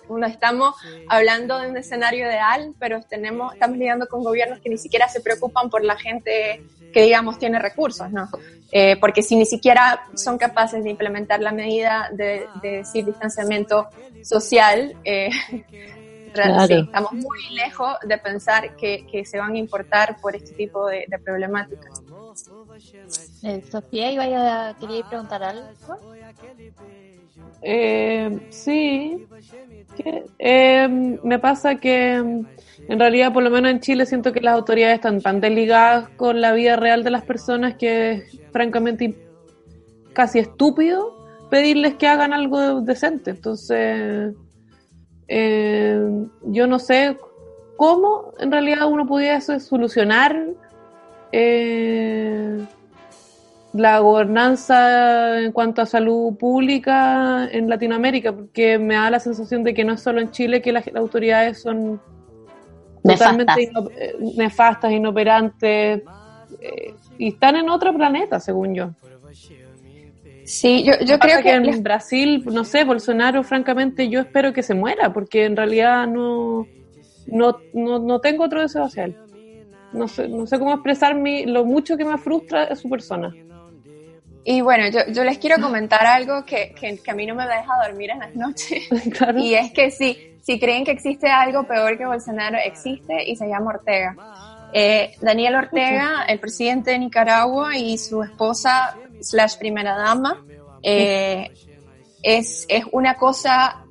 No estamos hablando de un escenario ideal, pero tenemos, estamos lidiando con gobiernos que ni siquiera se preocupan por la gente que, digamos, tiene recursos, ¿no? Eh, porque si ni siquiera son capaces de implementar la medida de, decir distanciamiento social, eh, [laughs] estamos muy lejos de pensar que, se van a importar por este tipo de, problemáticas. Eh, Sofía, iba a, quería preguntar algo. Eh, sí, eh, me pasa que en realidad, por lo menos en Chile, siento que las autoridades están tan desligadas con la vida real de las personas que es francamente casi estúpido pedirles que hagan algo decente. Entonces, eh, yo no sé cómo en realidad uno pudiese solucionar eh, la gobernanza en cuanto a salud pública en Latinoamérica, porque me da la sensación de que no es solo en Chile que las, autoridades son totalmente eh, nefastas, inoperantes, eh, y están en otro planeta, según yo. Sí, yo, yo creo que, en Brasil, no sé, Bolsonaro, francamente, yo espero que se muera, porque en realidad no, no, no, tengo otro deseo hacia él. No sé, no sé cómo expresar mi, lo mucho que me frustra su persona. Y bueno, yo, yo les quiero comentar algo que, que, a mí no me deja dormir en las noches. [laughs] Y es que sí, si creen que existe algo peor que Bolsonaro, existe y se llama Ortega. Eh, Daniel Ortega, el presidente de Nicaragua y su esposa slash primera dama, eh, es, es una cosa,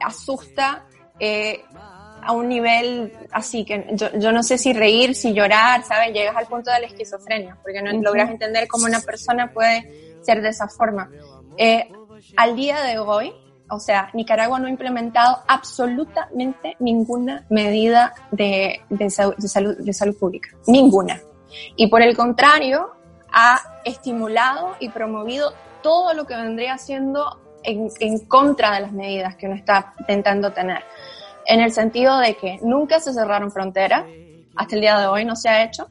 asusta eh, a un nivel así que yo, yo, no sé si reír, si llorar, ¿sabes? Llegas al punto de la esquizofrenia, porque no logras entender cómo una persona puede ser de esa forma. Eh, al día de hoy, o sea, Nicaragua no ha implementado absolutamente ninguna medida de, de, salud, de salud pública, ninguna. Y por el contrario, ha estimulado y promovido todo lo que vendría siendo en, en contra de las medidas que uno está intentando tener en el sentido de que nunca se cerraron fronteras, hasta el día de hoy no se ha hecho.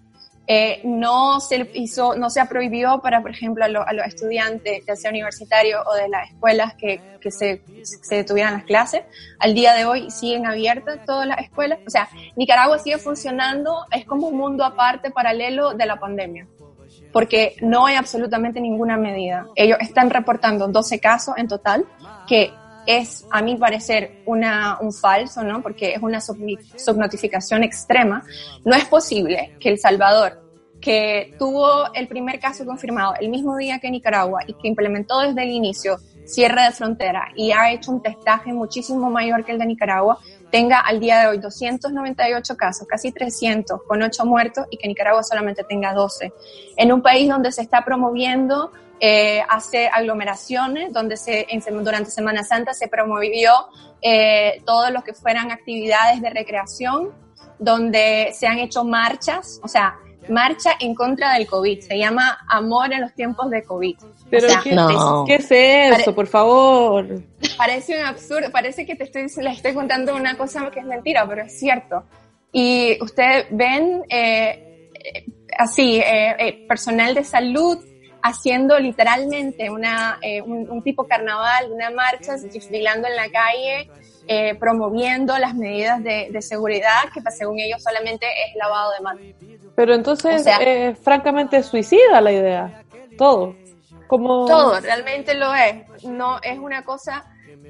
Eh, no se hizo, no se prohibió para, por ejemplo, a, los estudiantes, ya sea universitarios o de las escuelas, que, que se, se detuvieran las clases. Al día de hoy siguen abiertas todas las escuelas. O sea, Nicaragua sigue funcionando, es como un mundo aparte, paralelo de la pandemia porque no hay absolutamente ninguna medida. Ellos están reportando 12 casos en total, que es, a mi parecer, una, un falso, ¿no? Porque es una subnotificación extrema. No es posible que El Salvador, que tuvo el primer caso confirmado el mismo día que Nicaragua y que implementó desde el inicio cierre de frontera y ha hecho un testaje muchísimo mayor que el de Nicaragua, tenga al día de hoy 298 casos, casi 300, con 8 muertos y que Nicaragua solamente tenga 12. En un país donde se está promoviendo eh, hacer aglomeraciones, donde se, durante Semana Santa se promovió eh, todo lo que fueran actividades de recreación, donde se han hecho marchas, o sea, marcha en contra del COVID. Se llama Amor en los tiempos de COVID. Pero ¿qué, es eso, por favor? Parece un absurdo, parece que te estoy, les estoy contando una cosa que es mentira, pero es cierto. Y ustedes ven eh, así, personal de salud haciendo literalmente una, eh, un, tipo carnaval, una marcha, desfilando en la calle, eh, promoviendo las medidas de, de, seguridad, que según ellos solamente es lavado de manos. Pero entonces, eh, francamente, suicida la idea, todo. Como... Todo, realmente lo es. No es una cosa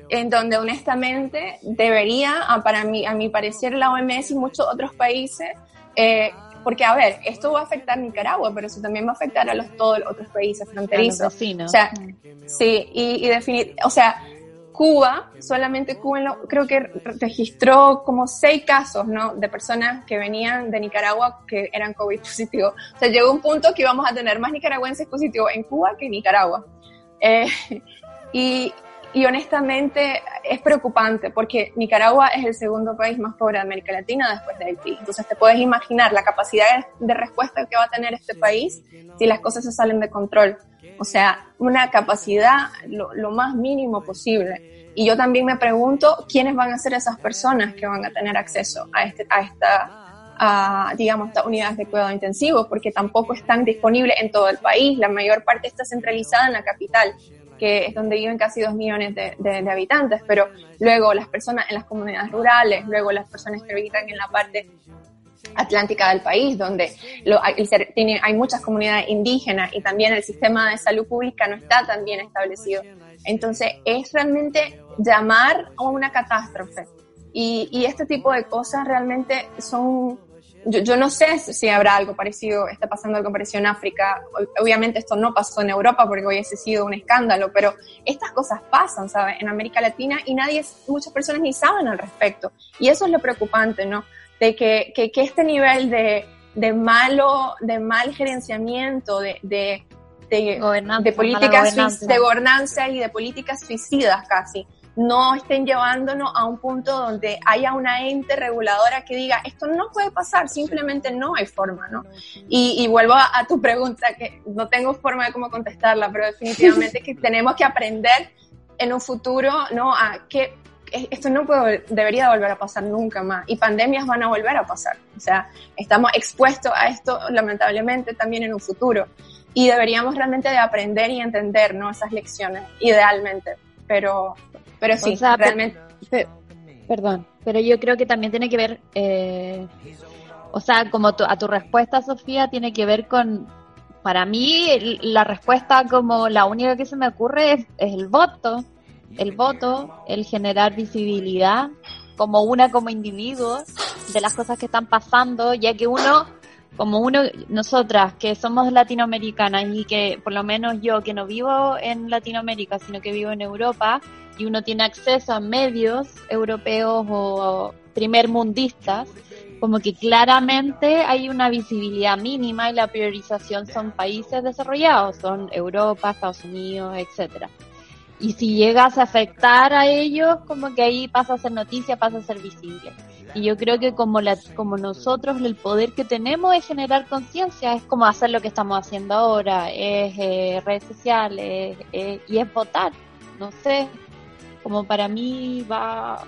en donde honestamente debería, para mí, a mi parecer, la OMS y muchos otros países eh, porque, a ver, esto va a afectar a Nicaragua, pero eso también va a afectar a los, todos los otros países fronterizos. O sea, sí, y, y definir, o sea, Cuba, solamente Cuba creo que registró como seis casos, ¿no? De personas que venían de Nicaragua que eran COVID positivos. O sea, llegó un punto que íbamos a tener más nicaragüenses positivos en Cuba que en Nicaragua. Eh, [laughs] y, y honestamente es preocupante porque Nicaragua es el segundo país más pobre de América Latina después de Haití. Entonces te puedes imaginar la capacidad de respuesta que va a tener este país si las cosas se salen de control. O sea, una capacidad lo, más mínimo posible. Y yo también me pregunto quiénes van a ser esas personas que van a tener acceso a, este, a esta a, digamos, estas unidades de cuidado intensivo, porque tampoco están disponibles en todo el país. La mayor parte está centralizada en la capital que es donde viven casi dos millones de, habitantes, pero luego las personas en las comunidades rurales, luego las personas que habitan en la parte atlántica del país, donde tiene, hay muchas comunidades indígenas y también el sistema de salud pública no está tan bien establecido. Entonces, es realmente llamar a una catástrofe. Y, y este tipo de cosas realmente son yo, yo, no sé si habrá algo parecido, está pasando algo parecido en África. Obviamente esto no pasó en Europa porque hubiese sido un escándalo, pero estas cosas pasan, ¿sabes? En América Latina y nadie, muchas personas ni saben al respecto. Y eso es lo preocupante, ¿no? De que, que, que este nivel de, de malo, de mal gerenciamiento, de, de, de, de políticas de gobernanza y de políticas suicidas casi, no estén llevándonos a un punto donde haya una ente reguladora que diga, esto no puede pasar, simplemente no hay forma, ¿no? Y, vuelvo a, tu pregunta, que no tengo forma de cómo contestarla, pero definitivamente que [laughs] tenemos que aprender en un futuro, ¿no? A que esto no puede, debería volver a pasar nunca más y pandemias van a volver a pasar. O sea, estamos expuestos a esto lamentablemente también en un futuro y deberíamos realmente de aprender y entender, ¿no? Esas lecciones, idealmente. Pero pero sí, realmente... perdón, pero yo creo que también tiene que ver, eh, o sea, como a tu respuesta, Sofía, tiene que ver con, para mí, la respuesta como la única que se me ocurre es, el voto, el voto, el generar visibilidad como una como individuo de las cosas que están pasando, ya que uno como uno, nosotras que somos latinoamericanas y que por lo menos yo que no vivo en Latinoamérica, sino que vivo en Europa, y uno tiene acceso a medios europeos o primer mundistas, como que claramente hay una visibilidad mínima y la priorización son países desarrollados, son Europa, Estados Unidos, etcétera. Y si llegas a afectar a ellos, como que ahí pasa a ser noticia, pasa a ser visible. Y yo creo que como la, como nosotros el poder que tenemos es generar conciencia, es como hacer lo que estamos haciendo ahora, es eh, redes sociales y es votar. No sé, como para mí va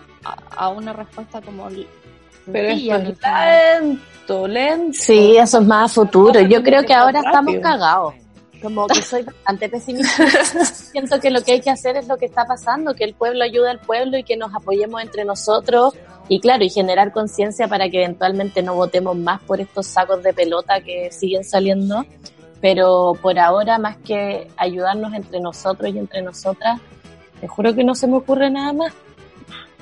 a, una respuesta como pero es lento, lento. Sí, eso es más futuro. Yo creo que ahora estamos cagados. Como que soy bastante pesimista. [laughs] Siento que lo que hay que hacer es lo que está pasando, que el pueblo ayude al pueblo y que nos apoyemos entre nosotros y claro, y generar conciencia para que eventualmente no votemos más por estos sacos de pelota que siguen saliendo. Pero por ahora, más que ayudarnos entre nosotros y entre nosotras, te juro que no se me ocurre nada más.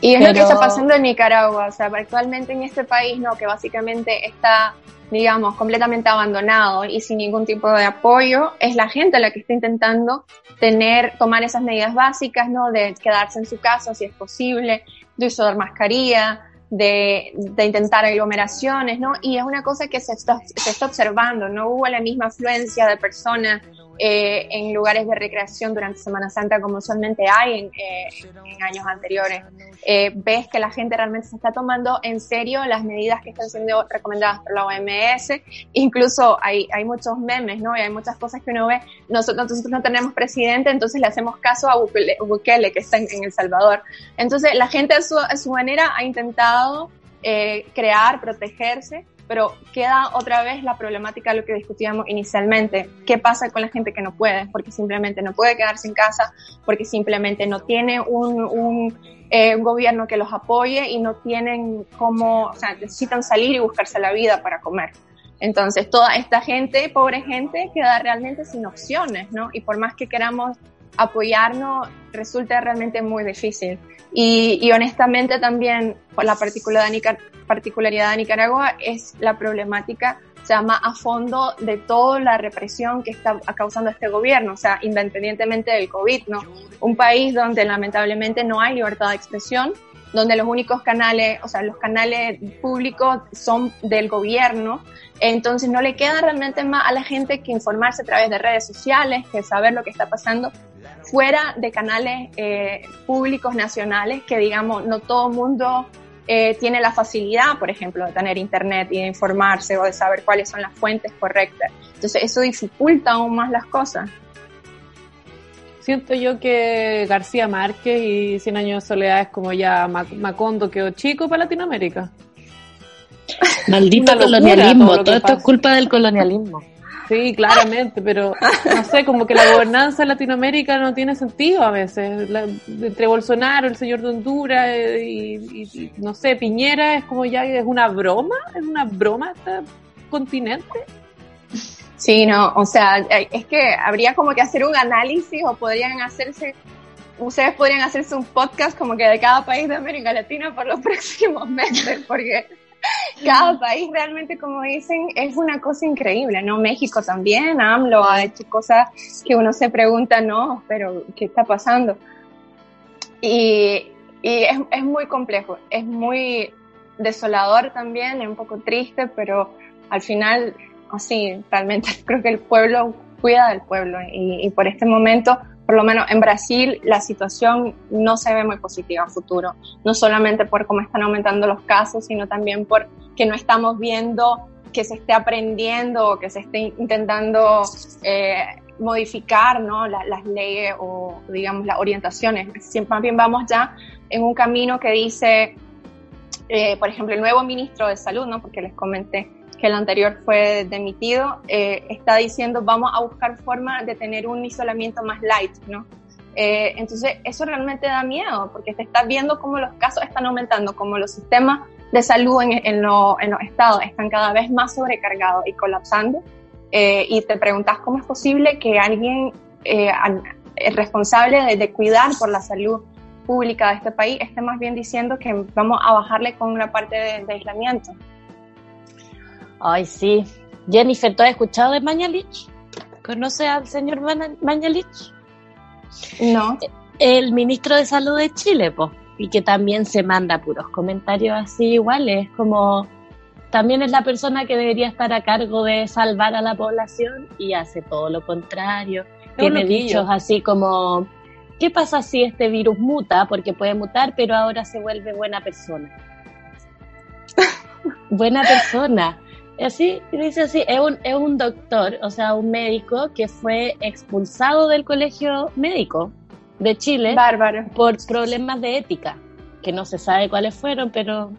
Y es lo que está pasando en Nicaragua, o sea, actualmente en este país, no, que básicamente está, digamos, completamente abandonado y sin ningún tipo de apoyo, es la gente la que está intentando tener, tomar esas medidas básicas, ¿no? De quedarse en su casa si es posible, de usar mascarilla, de, de, intentar aglomeraciones, ¿no? Y es una cosa que se está, se está observando, no hubo la misma afluencia de personas eh, en lugares de recreación durante Semana Santa como usualmente hay en, eh, en años anteriores. Eh, ves que la gente realmente se está tomando en serio las medidas que están siendo recomendadas por la OMS. Incluso hay, hay muchos memes, ¿no? Y hay muchas cosas que uno ve. Nosotros, nosotros no tenemos presidente, entonces le hacemos caso a Bukele, que está en, en, El Salvador. Entonces la gente a su, a su manera ha intentado eh, crear, protegerse pero queda otra vez la problemática de lo que discutíamos inicialmente. ¿Qué pasa con la gente que no puede? Porque simplemente no puede quedarse en casa, porque simplemente no tiene un, un, eh, gobierno que los apoye y no tienen cómo, o sea, necesitan salir y buscarse la vida para comer. Entonces, toda esta gente, pobre gente, queda realmente sin opciones, ¿no? Y por más que queramos apoyarnos, resulta realmente muy difícil. Y, y honestamente también la particularidad de, Nicaragua es la problemática se llama a fondo de toda la represión que está causando este gobierno, o sea, independientemente del COVID, ¿no? Un país donde lamentablemente no hay libertad de expresión, donde los únicos canales, o sea, los canales públicos son del gobierno, entonces no le queda realmente más a la gente que informarse a través de redes sociales, que saber lo que está pasando fuera de canales eh, públicos nacionales, que digamos, no todo el mundo eh, tiene la facilidad, por ejemplo, de tener internet y de informarse o de saber cuáles son las fuentes correctas. Entonces eso dificulta aún más las cosas. Siento yo que García Márquez y Cien Años de Soledad es como ya Macondo quedó chico para Latinoamérica. Maldito colonialismo, todo, esto es culpa del colonialismo. Sí, claramente, pero no sé, como que la gobernanza en Latinoamérica no tiene sentido a veces. entre Bolsonaro, el señor de Honduras eh, y, no sé, Piñera es como ya es una broma, es una broma este continente. Sí, no, o sea, eh, es que habría como que hacer un análisis o podrían hacerse, ustedes podrían hacerse un podcast como que de cada país de América Latina por los [laughs] próximos meses, porque [laughs] cada país realmente, como dicen, es una cosa increíble, ¿no? México también, AMLO ha hecho cosas que uno se pregunta, no, pero ¿qué está pasando? Y, y es, es muy complejo, es muy desolador también, es un poco triste, pero al final así, realmente [laughs] creo que el pueblo cuida del pueblo y, por este momento, por lo menos en Brasil, la situación no se ve muy positiva a futuro, no solamente por cómo están aumentando los casos, sino también por que no estamos viendo que se esté aprendiendo o que se esté intentando eh, modificar ¿no? las leyes o digamos las orientaciones. Siempre más vamos ya en un camino que dice, eh, por ejemplo, el nuevo ministro de Salud, ¿no? porque les comenté que el anterior fue demitido, eh, está diciendo vamos a buscar forma de tener un isolamiento más light, ¿no? Eh, entonces eso realmente da miedo porque te estás viendo cómo los casos están aumentando, cómo los sistemas de salud en, en, los estados están cada vez más sobrecargados y colapsando eh, y te preguntas cómo es posible que alguien responsable de, de cuidar por la salud pública de este país esté más bien diciendo que vamos a bajarle con una parte de, de aislamiento. Ay, sí. Jennifer, ¿tú has escuchado de Mañalich? ¿Conoce al señor Mañalich? No. El ministro de Salud de Chile, pues. Y que también se manda puros comentarios así iguales, como también es la persona que debería estar a cargo de salvar a la población y hace todo lo contrario. Tiene dichos así como, ¿qué pasa si este virus muta? Porque puede mutar, pero ahora se vuelve buena persona. [laughs] buena persona así, dice así, es un, es un doctor, o sea, un médico que fue expulsado del colegio médico de Chile por problemas de ética, que no se sabe cuáles fueron, pero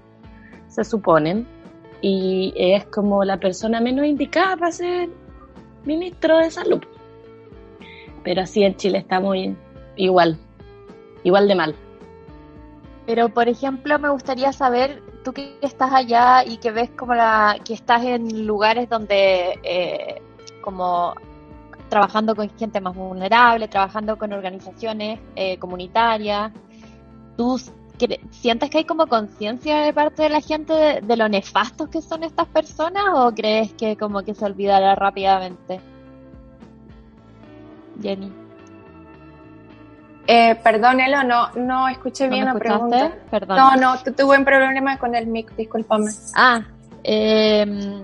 se suponen. Y es como la persona menos indicada para ser ministro de salud. Pero así en Chile está muy igual, igual de mal. Pero, por ejemplo, me gustaría saber tú que estás allá y que ves como la que estás en lugares donde eh, como trabajando con gente más vulnerable, trabajando con organizaciones eh, comunitarias, ¿tú sientes que hay como conciencia de parte de la gente de, de, lo nefastos que son estas personas o crees que como que se olvidará rápidamente? Jenny. Eh, perdón, Elo, no, no escuché bien la pregunta. Perdón. No, no, tuve un problema con el mic, discúlpame. Ah, eh,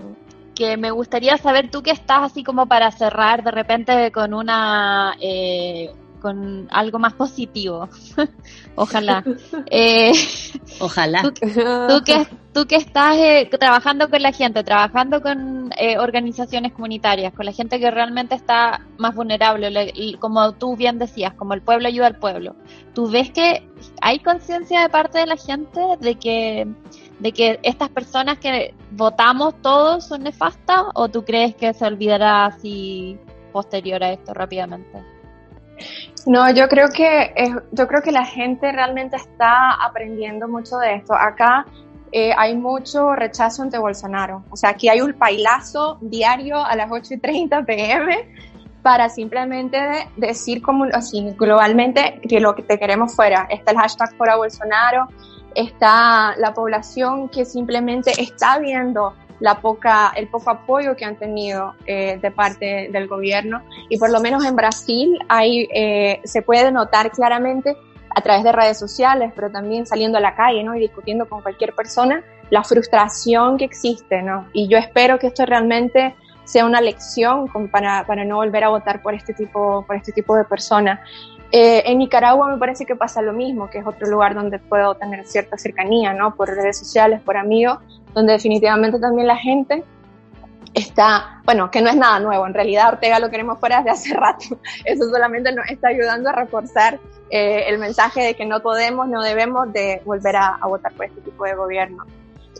que me gustaría saber tú que estás así como para cerrar de repente con una eh, con algo más positivo. [laughs] Ojalá. [laughs] Eh, Ojalá. Tú, que, tú que estás eh, trabajando con la gente, trabajando con eh, organizaciones comunitarias, con la gente que realmente está más vulnerable, como tú bien decías, como el pueblo ayuda al pueblo. ¿Tú ves que hay conciencia de parte de la gente de que, de que estas personas que votamos todos son nefastas o tú crees que se olvidará así posterior a esto rápidamente? No, yo creo que yo creo que la gente realmente está aprendiendo mucho de esto. Acá eh, hay mucho rechazo ante Bolsonaro. O sea, aquí hay un bailazo diario a las 8 y 30 pm para simplemente decir como así globalmente que lo que te queremos fuera. Está el hashtag fuera Bolsonaro, está la población que simplemente está viendo la poca, el poco apoyo que han tenido eh, de parte del gobierno y por lo menos en Brasil hay, eh, se puede notar claramente a través de redes sociales, pero también saliendo a la calle, ¿no? Y discutiendo con cualquier persona, la frustración que existe, ¿no? Y yo espero que esto realmente sea una lección para, para no volver a votar por este tipo, por este tipo de personas. Eh, en Nicaragua me parece que pasa lo mismo, que es otro lugar donde puedo tener cierta cercanía, ¿no? Por redes sociales, por amigos, donde definitivamente también la gente está, bueno, que no es nada nuevo, en realidad Ortega lo queremos fuera desde hace rato, [laughs] eso solamente nos está ayudando a reforzar eh, el mensaje de que no podemos, no debemos de volver a, a votar por este tipo de gobierno.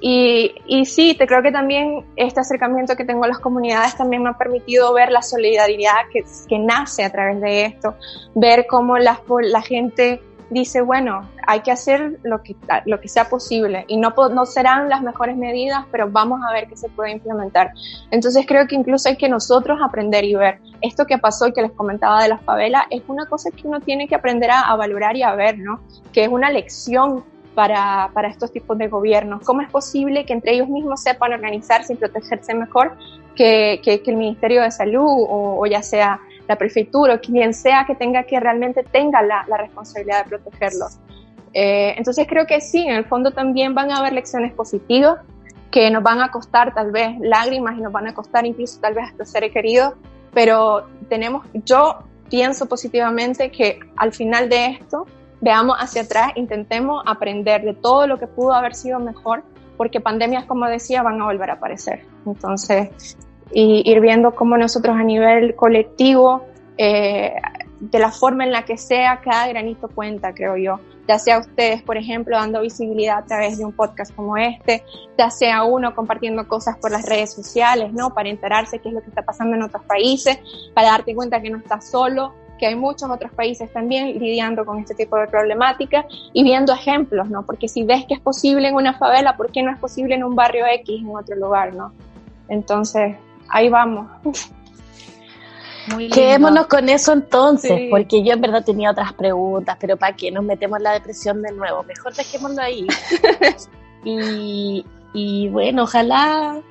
Y, y, sí, te creo que también este acercamiento que tengo a las comunidades también me ha permitido ver la solidaridad que, que nace a través de esto, ver cómo la, la gente dice, bueno, hay que hacer lo que, lo que sea posible y no, no serán las mejores medidas, pero vamos a ver qué se puede implementar. Entonces creo que incluso hay que nosotros aprender y ver esto que pasó y que les comentaba de las favelas, es una cosa que uno tiene que aprender a, a valorar y a ver, ¿no? Que es una lección para, para, estos tipos de gobiernos? ¿Cómo es posible que entre ellos mismos sepan organizarse y protegerse mejor que, que, que el Ministerio de Salud o, o, ya sea la prefectura o quien sea que tenga que realmente tenga la, la responsabilidad de protegerlos? Eh, entonces creo que sí, en el fondo también van a haber lecciones positivas que nos van a costar tal vez lágrimas y nos van a costar incluso tal vez hasta ser queridos, pero tenemos, yo pienso positivamente que al final de esto veamos hacia atrás, intentemos aprender de todo lo que pudo haber sido mejor, porque pandemias, como decía, van a volver a aparecer. Entonces, y ir viendo cómo nosotros a nivel colectivo, eh, de la forma en la que sea, cada granito cuenta, creo yo. Ya sea ustedes, por ejemplo, dando visibilidad a través de un podcast como este, ya sea uno compartiendo cosas por las redes sociales, ¿no? Para enterarse qué es lo que está pasando en otros países, para darte cuenta que no estás solo, que hay muchos otros países también lidiando con este tipo de problemática y viendo ejemplos, ¿no? Porque si ves que es posible en una favela, ¿por qué no es posible en un barrio X en otro lugar, ¿no? Entonces, ahí vamos. [laughs] Quedémonos con eso entonces, sí. porque yo en verdad tenía otras preguntas, pero ¿para qué nos metemos en la depresión de nuevo? Mejor dejémoslo ahí. [laughs] y, y bueno, ojalá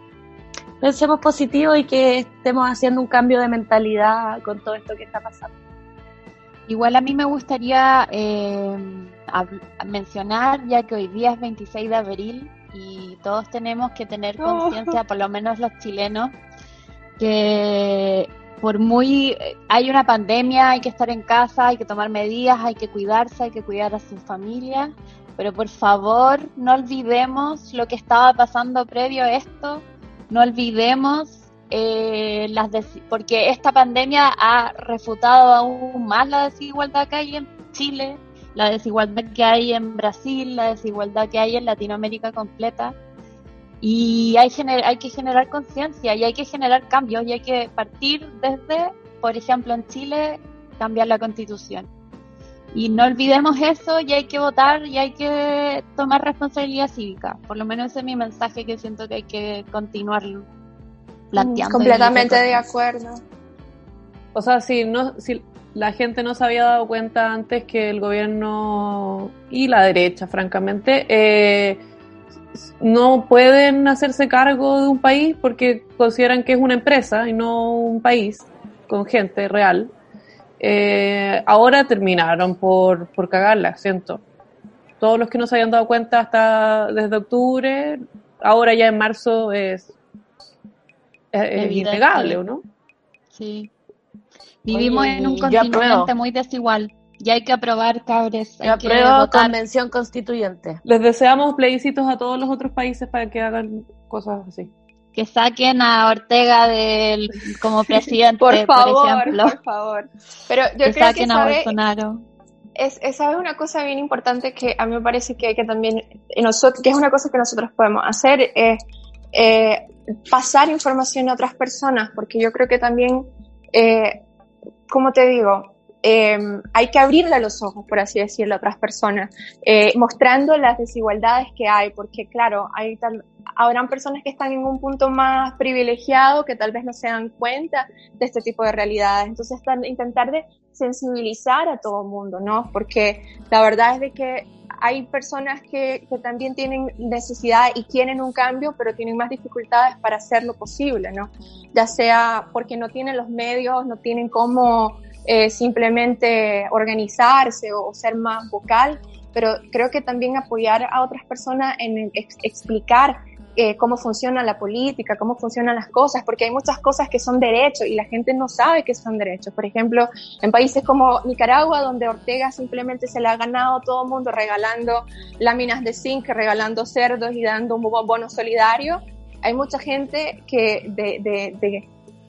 pensemos positivo y que estemos haciendo un cambio de mentalidad con todo esto que está pasando. Igual a mí me gustaría eh, mencionar, ya que hoy día es 26 de abril y todos tenemos que tener conciencia, oh. por lo menos los chilenos, que por muy hay una pandemia, hay que estar en casa, hay que tomar medidas, hay que cuidarse, hay que cuidar a su familia, pero por favor no olvidemos lo que estaba pasando previo a esto, no olvidemos eh, las porque esta pandemia ha refutado aún más la desigualdad que hay en Chile, la desigualdad que hay en Brasil, la desigualdad que hay en Latinoamérica completa. Y hay, hay que generar conciencia y hay que generar cambios y hay que partir desde, por ejemplo, en Chile, cambiar la constitución. Y no olvidemos eso y hay que votar y hay que tomar responsabilidad cívica. Por lo menos ese es mi mensaje que siento que hay que continuarlo planteando. Completamente de acuerdo. O sea, si, no, si la gente no se había dado cuenta antes que el gobierno y la derecha, francamente, eh, no pueden hacerse cargo de un país porque consideran que es una empresa y no un país con gente real. Eh, ahora terminaron por, por cagarla, siento. Todos los que no se habían dado cuenta hasta desde octubre, ahora ya en marzo es es innegable, ¿o no? Sí. Vivimos Oye, en un continente muy desigual y hay que aprobar, cabres. Yo apruebo convención constituyente. Les deseamos plebiscitos a todos los otros países para que hagan cosas así. Que saquen a Ortega del, como [laughs] presidente, por, favor, por ejemplo. Por favor. Pero yo que creo saquen que a sabe, Bolsonaro. Es, es, ¿sabe una cosa bien importante que a mí me parece que hay que también, nosotros, que es una cosa que nosotros podemos hacer, es eh, pasar información a otras personas, porque yo creo que también, eh, como te digo, eh, hay que abrirle los ojos, por así decirlo, a otras personas, eh, mostrando las desigualdades que hay, porque claro, hay tal, habrán personas que están en un punto más privilegiado que tal vez no se dan cuenta de este tipo de realidades. Entonces, intentar de sensibilizar a todo el mundo, ¿no? Porque la verdad es de que hay personas que, que, también tienen necesidad y quieren un cambio, pero tienen más dificultades para hacerlo posible, ¿no? Ya sea porque no tienen los medios, no tienen cómo eh, simplemente organizarse o, ser más vocal, pero creo que también apoyar a otras personas en explicar eh, cómo funciona la política, cómo funcionan las cosas, porque hay muchas cosas que son derechos y la gente no sabe que son derechos. Por ejemplo, en países como Nicaragua, donde Ortega simplemente se le ha ganado todo el mundo regalando láminas de zinc, regalando cerdos y dando un bono solidario, hay mucha gente que de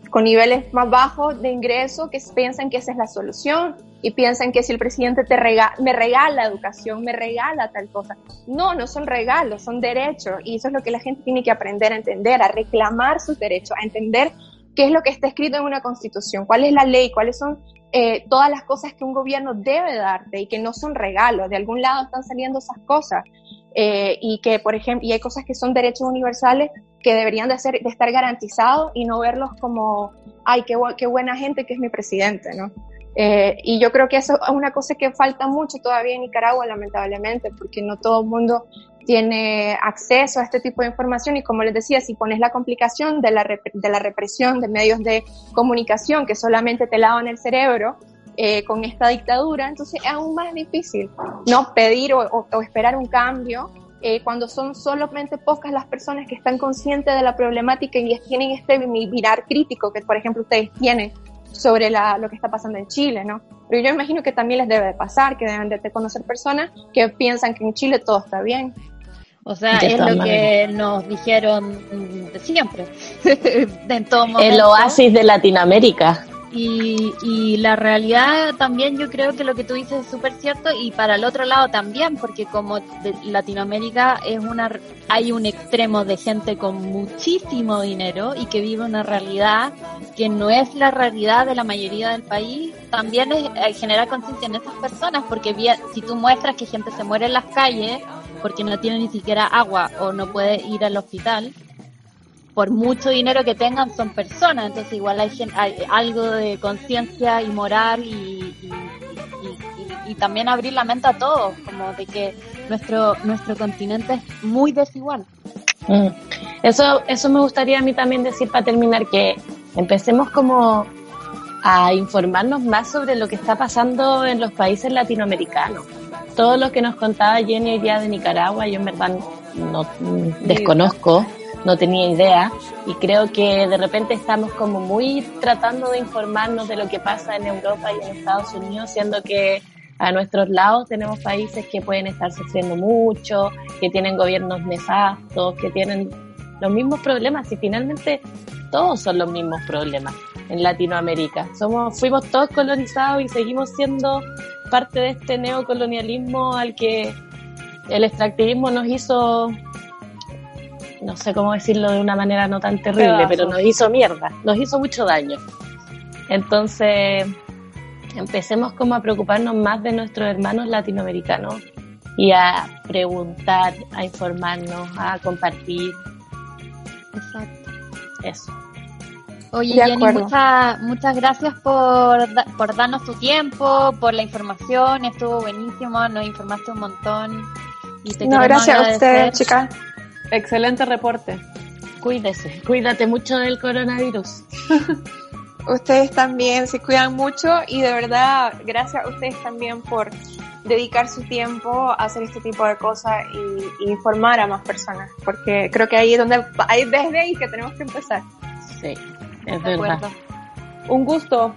con niveles más bajos de ingreso que piensan que esa es la solución y piensan que si el presidente te me regala educación, me regala tal cosa. No, no son regalos, son derechos y eso es lo que la gente tiene que aprender a entender, a reclamar sus derechos, a entender qué es lo que está escrito en una constitución, cuál es la ley, cuáles son eh, todas las cosas que un gobierno debe darte y que no son regalos, de algún lado están saliendo esas cosas. Eh, y que, por ejemplo, y hay cosas que son derechos universales que deberían de, ser, de estar garantizados y no verlos como, ay, qué, qué buena gente que es mi presidente, ¿no? Eh, y yo creo que eso es una cosa que falta mucho todavía en Nicaragua, lamentablemente, porque no todo el mundo tiene acceso a este tipo de información y como les decía, si pones la complicación de la, de la represión de medios de comunicación que solamente te lavan el cerebro, eh, con esta dictadura, entonces es aún más difícil no pedir o, esperar un cambio eh, cuando son solamente pocas las personas que están conscientes de la problemática y tienen este mirar crítico que, por ejemplo, ustedes tienen sobre la, lo que está pasando en Chile, ¿no? Pero yo imagino que también les debe de pasar, que deben de conocer personas que piensan que en Chile todo está bien. O sea, [laughs] es lo que nos dijeron de siempre, en todo momento. El oasis de Latinoamérica. Y, y, la realidad también yo creo que lo que tú dices es súper cierto y para el otro lado también, porque como Latinoamérica es una, hay un extremo de gente con muchísimo dinero y que vive una realidad que no es la realidad de la mayoría del país, también es eh, generar conciencia en esas personas, porque si tú muestras que gente se muere en las calles porque no tiene ni siquiera agua o no puede ir al hospital, por mucho dinero que tengan, son personas, entonces igual hay, hay algo de conciencia y moral y, y, también abrir la mente a todos, como de que nuestro, nuestro continente es muy desigual. Mm. Eso, eso me gustaría a mí también decir para terminar, que empecemos como a informarnos más sobre lo que está pasando en los países latinoamericanos. Todo lo que nos contaba Jenny hoy día de Nicaragua, yo en verdad no desconozco no tenía idea y creo que de repente estamos como muy tratando de informarnos de lo que pasa en Europa y en Estados Unidos, siendo que a nuestros lados tenemos países que pueden estar sufriendo mucho, que tienen gobiernos nefastos, que tienen los mismos problemas y finalmente todos son los mismos problemas en Latinoamérica. Somos, fuimos todos colonizados y seguimos siendo parte de este neocolonialismo al que el extractivismo nos hizo no sé cómo decirlo de una manera no tan terrible, pero nos hizo mierda, nos hizo mucho daño. Entonces, empecemos como a preocuparnos más de nuestros hermanos latinoamericanos y a preguntar, a informarnos, a compartir. Exacto. Eso. Oye, Jenny, muchas, muchas gracias por, por darnos tu tiempo, por la información, estuvo buenísimo, nos informaste un montón. Y te no, gracias a usted, chica. Excelente reporte. Cuídese, cuídate mucho del coronavirus. [laughs] ustedes también se cuidan mucho y de verdad, gracias a ustedes también por dedicar su tiempo a hacer este tipo de cosas y, informar a más personas, porque creo que ahí es donde, ahí desde ahí que tenemos que empezar. Sí, es verdad. Un gusto.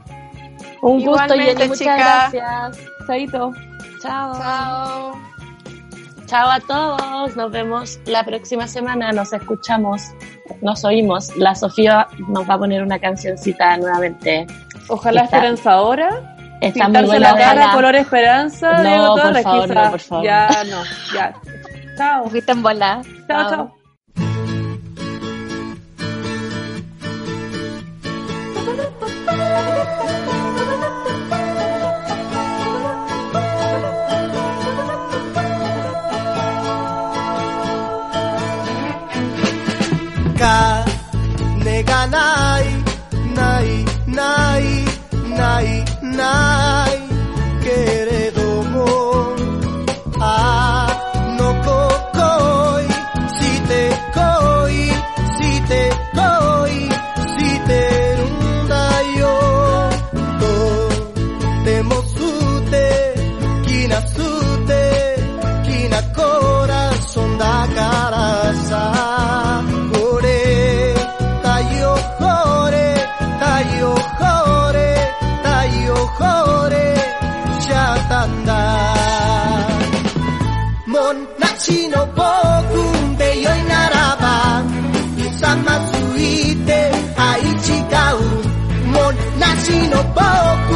Un gusto, y muchas gracias. Chaito. Chao. Chao. Chao a todos, nos vemos la próxima semana, nos escuchamos, nos oímos. La Sofía nos va a poner una cancioncita nuevamente. Ojalá Esperanza ahora. Está muy buena. la cara color Esperanza. No, por favor, no, por favor. Ya, no, ya. Chao. Fuiste en bola. chao. chao. Nai, hope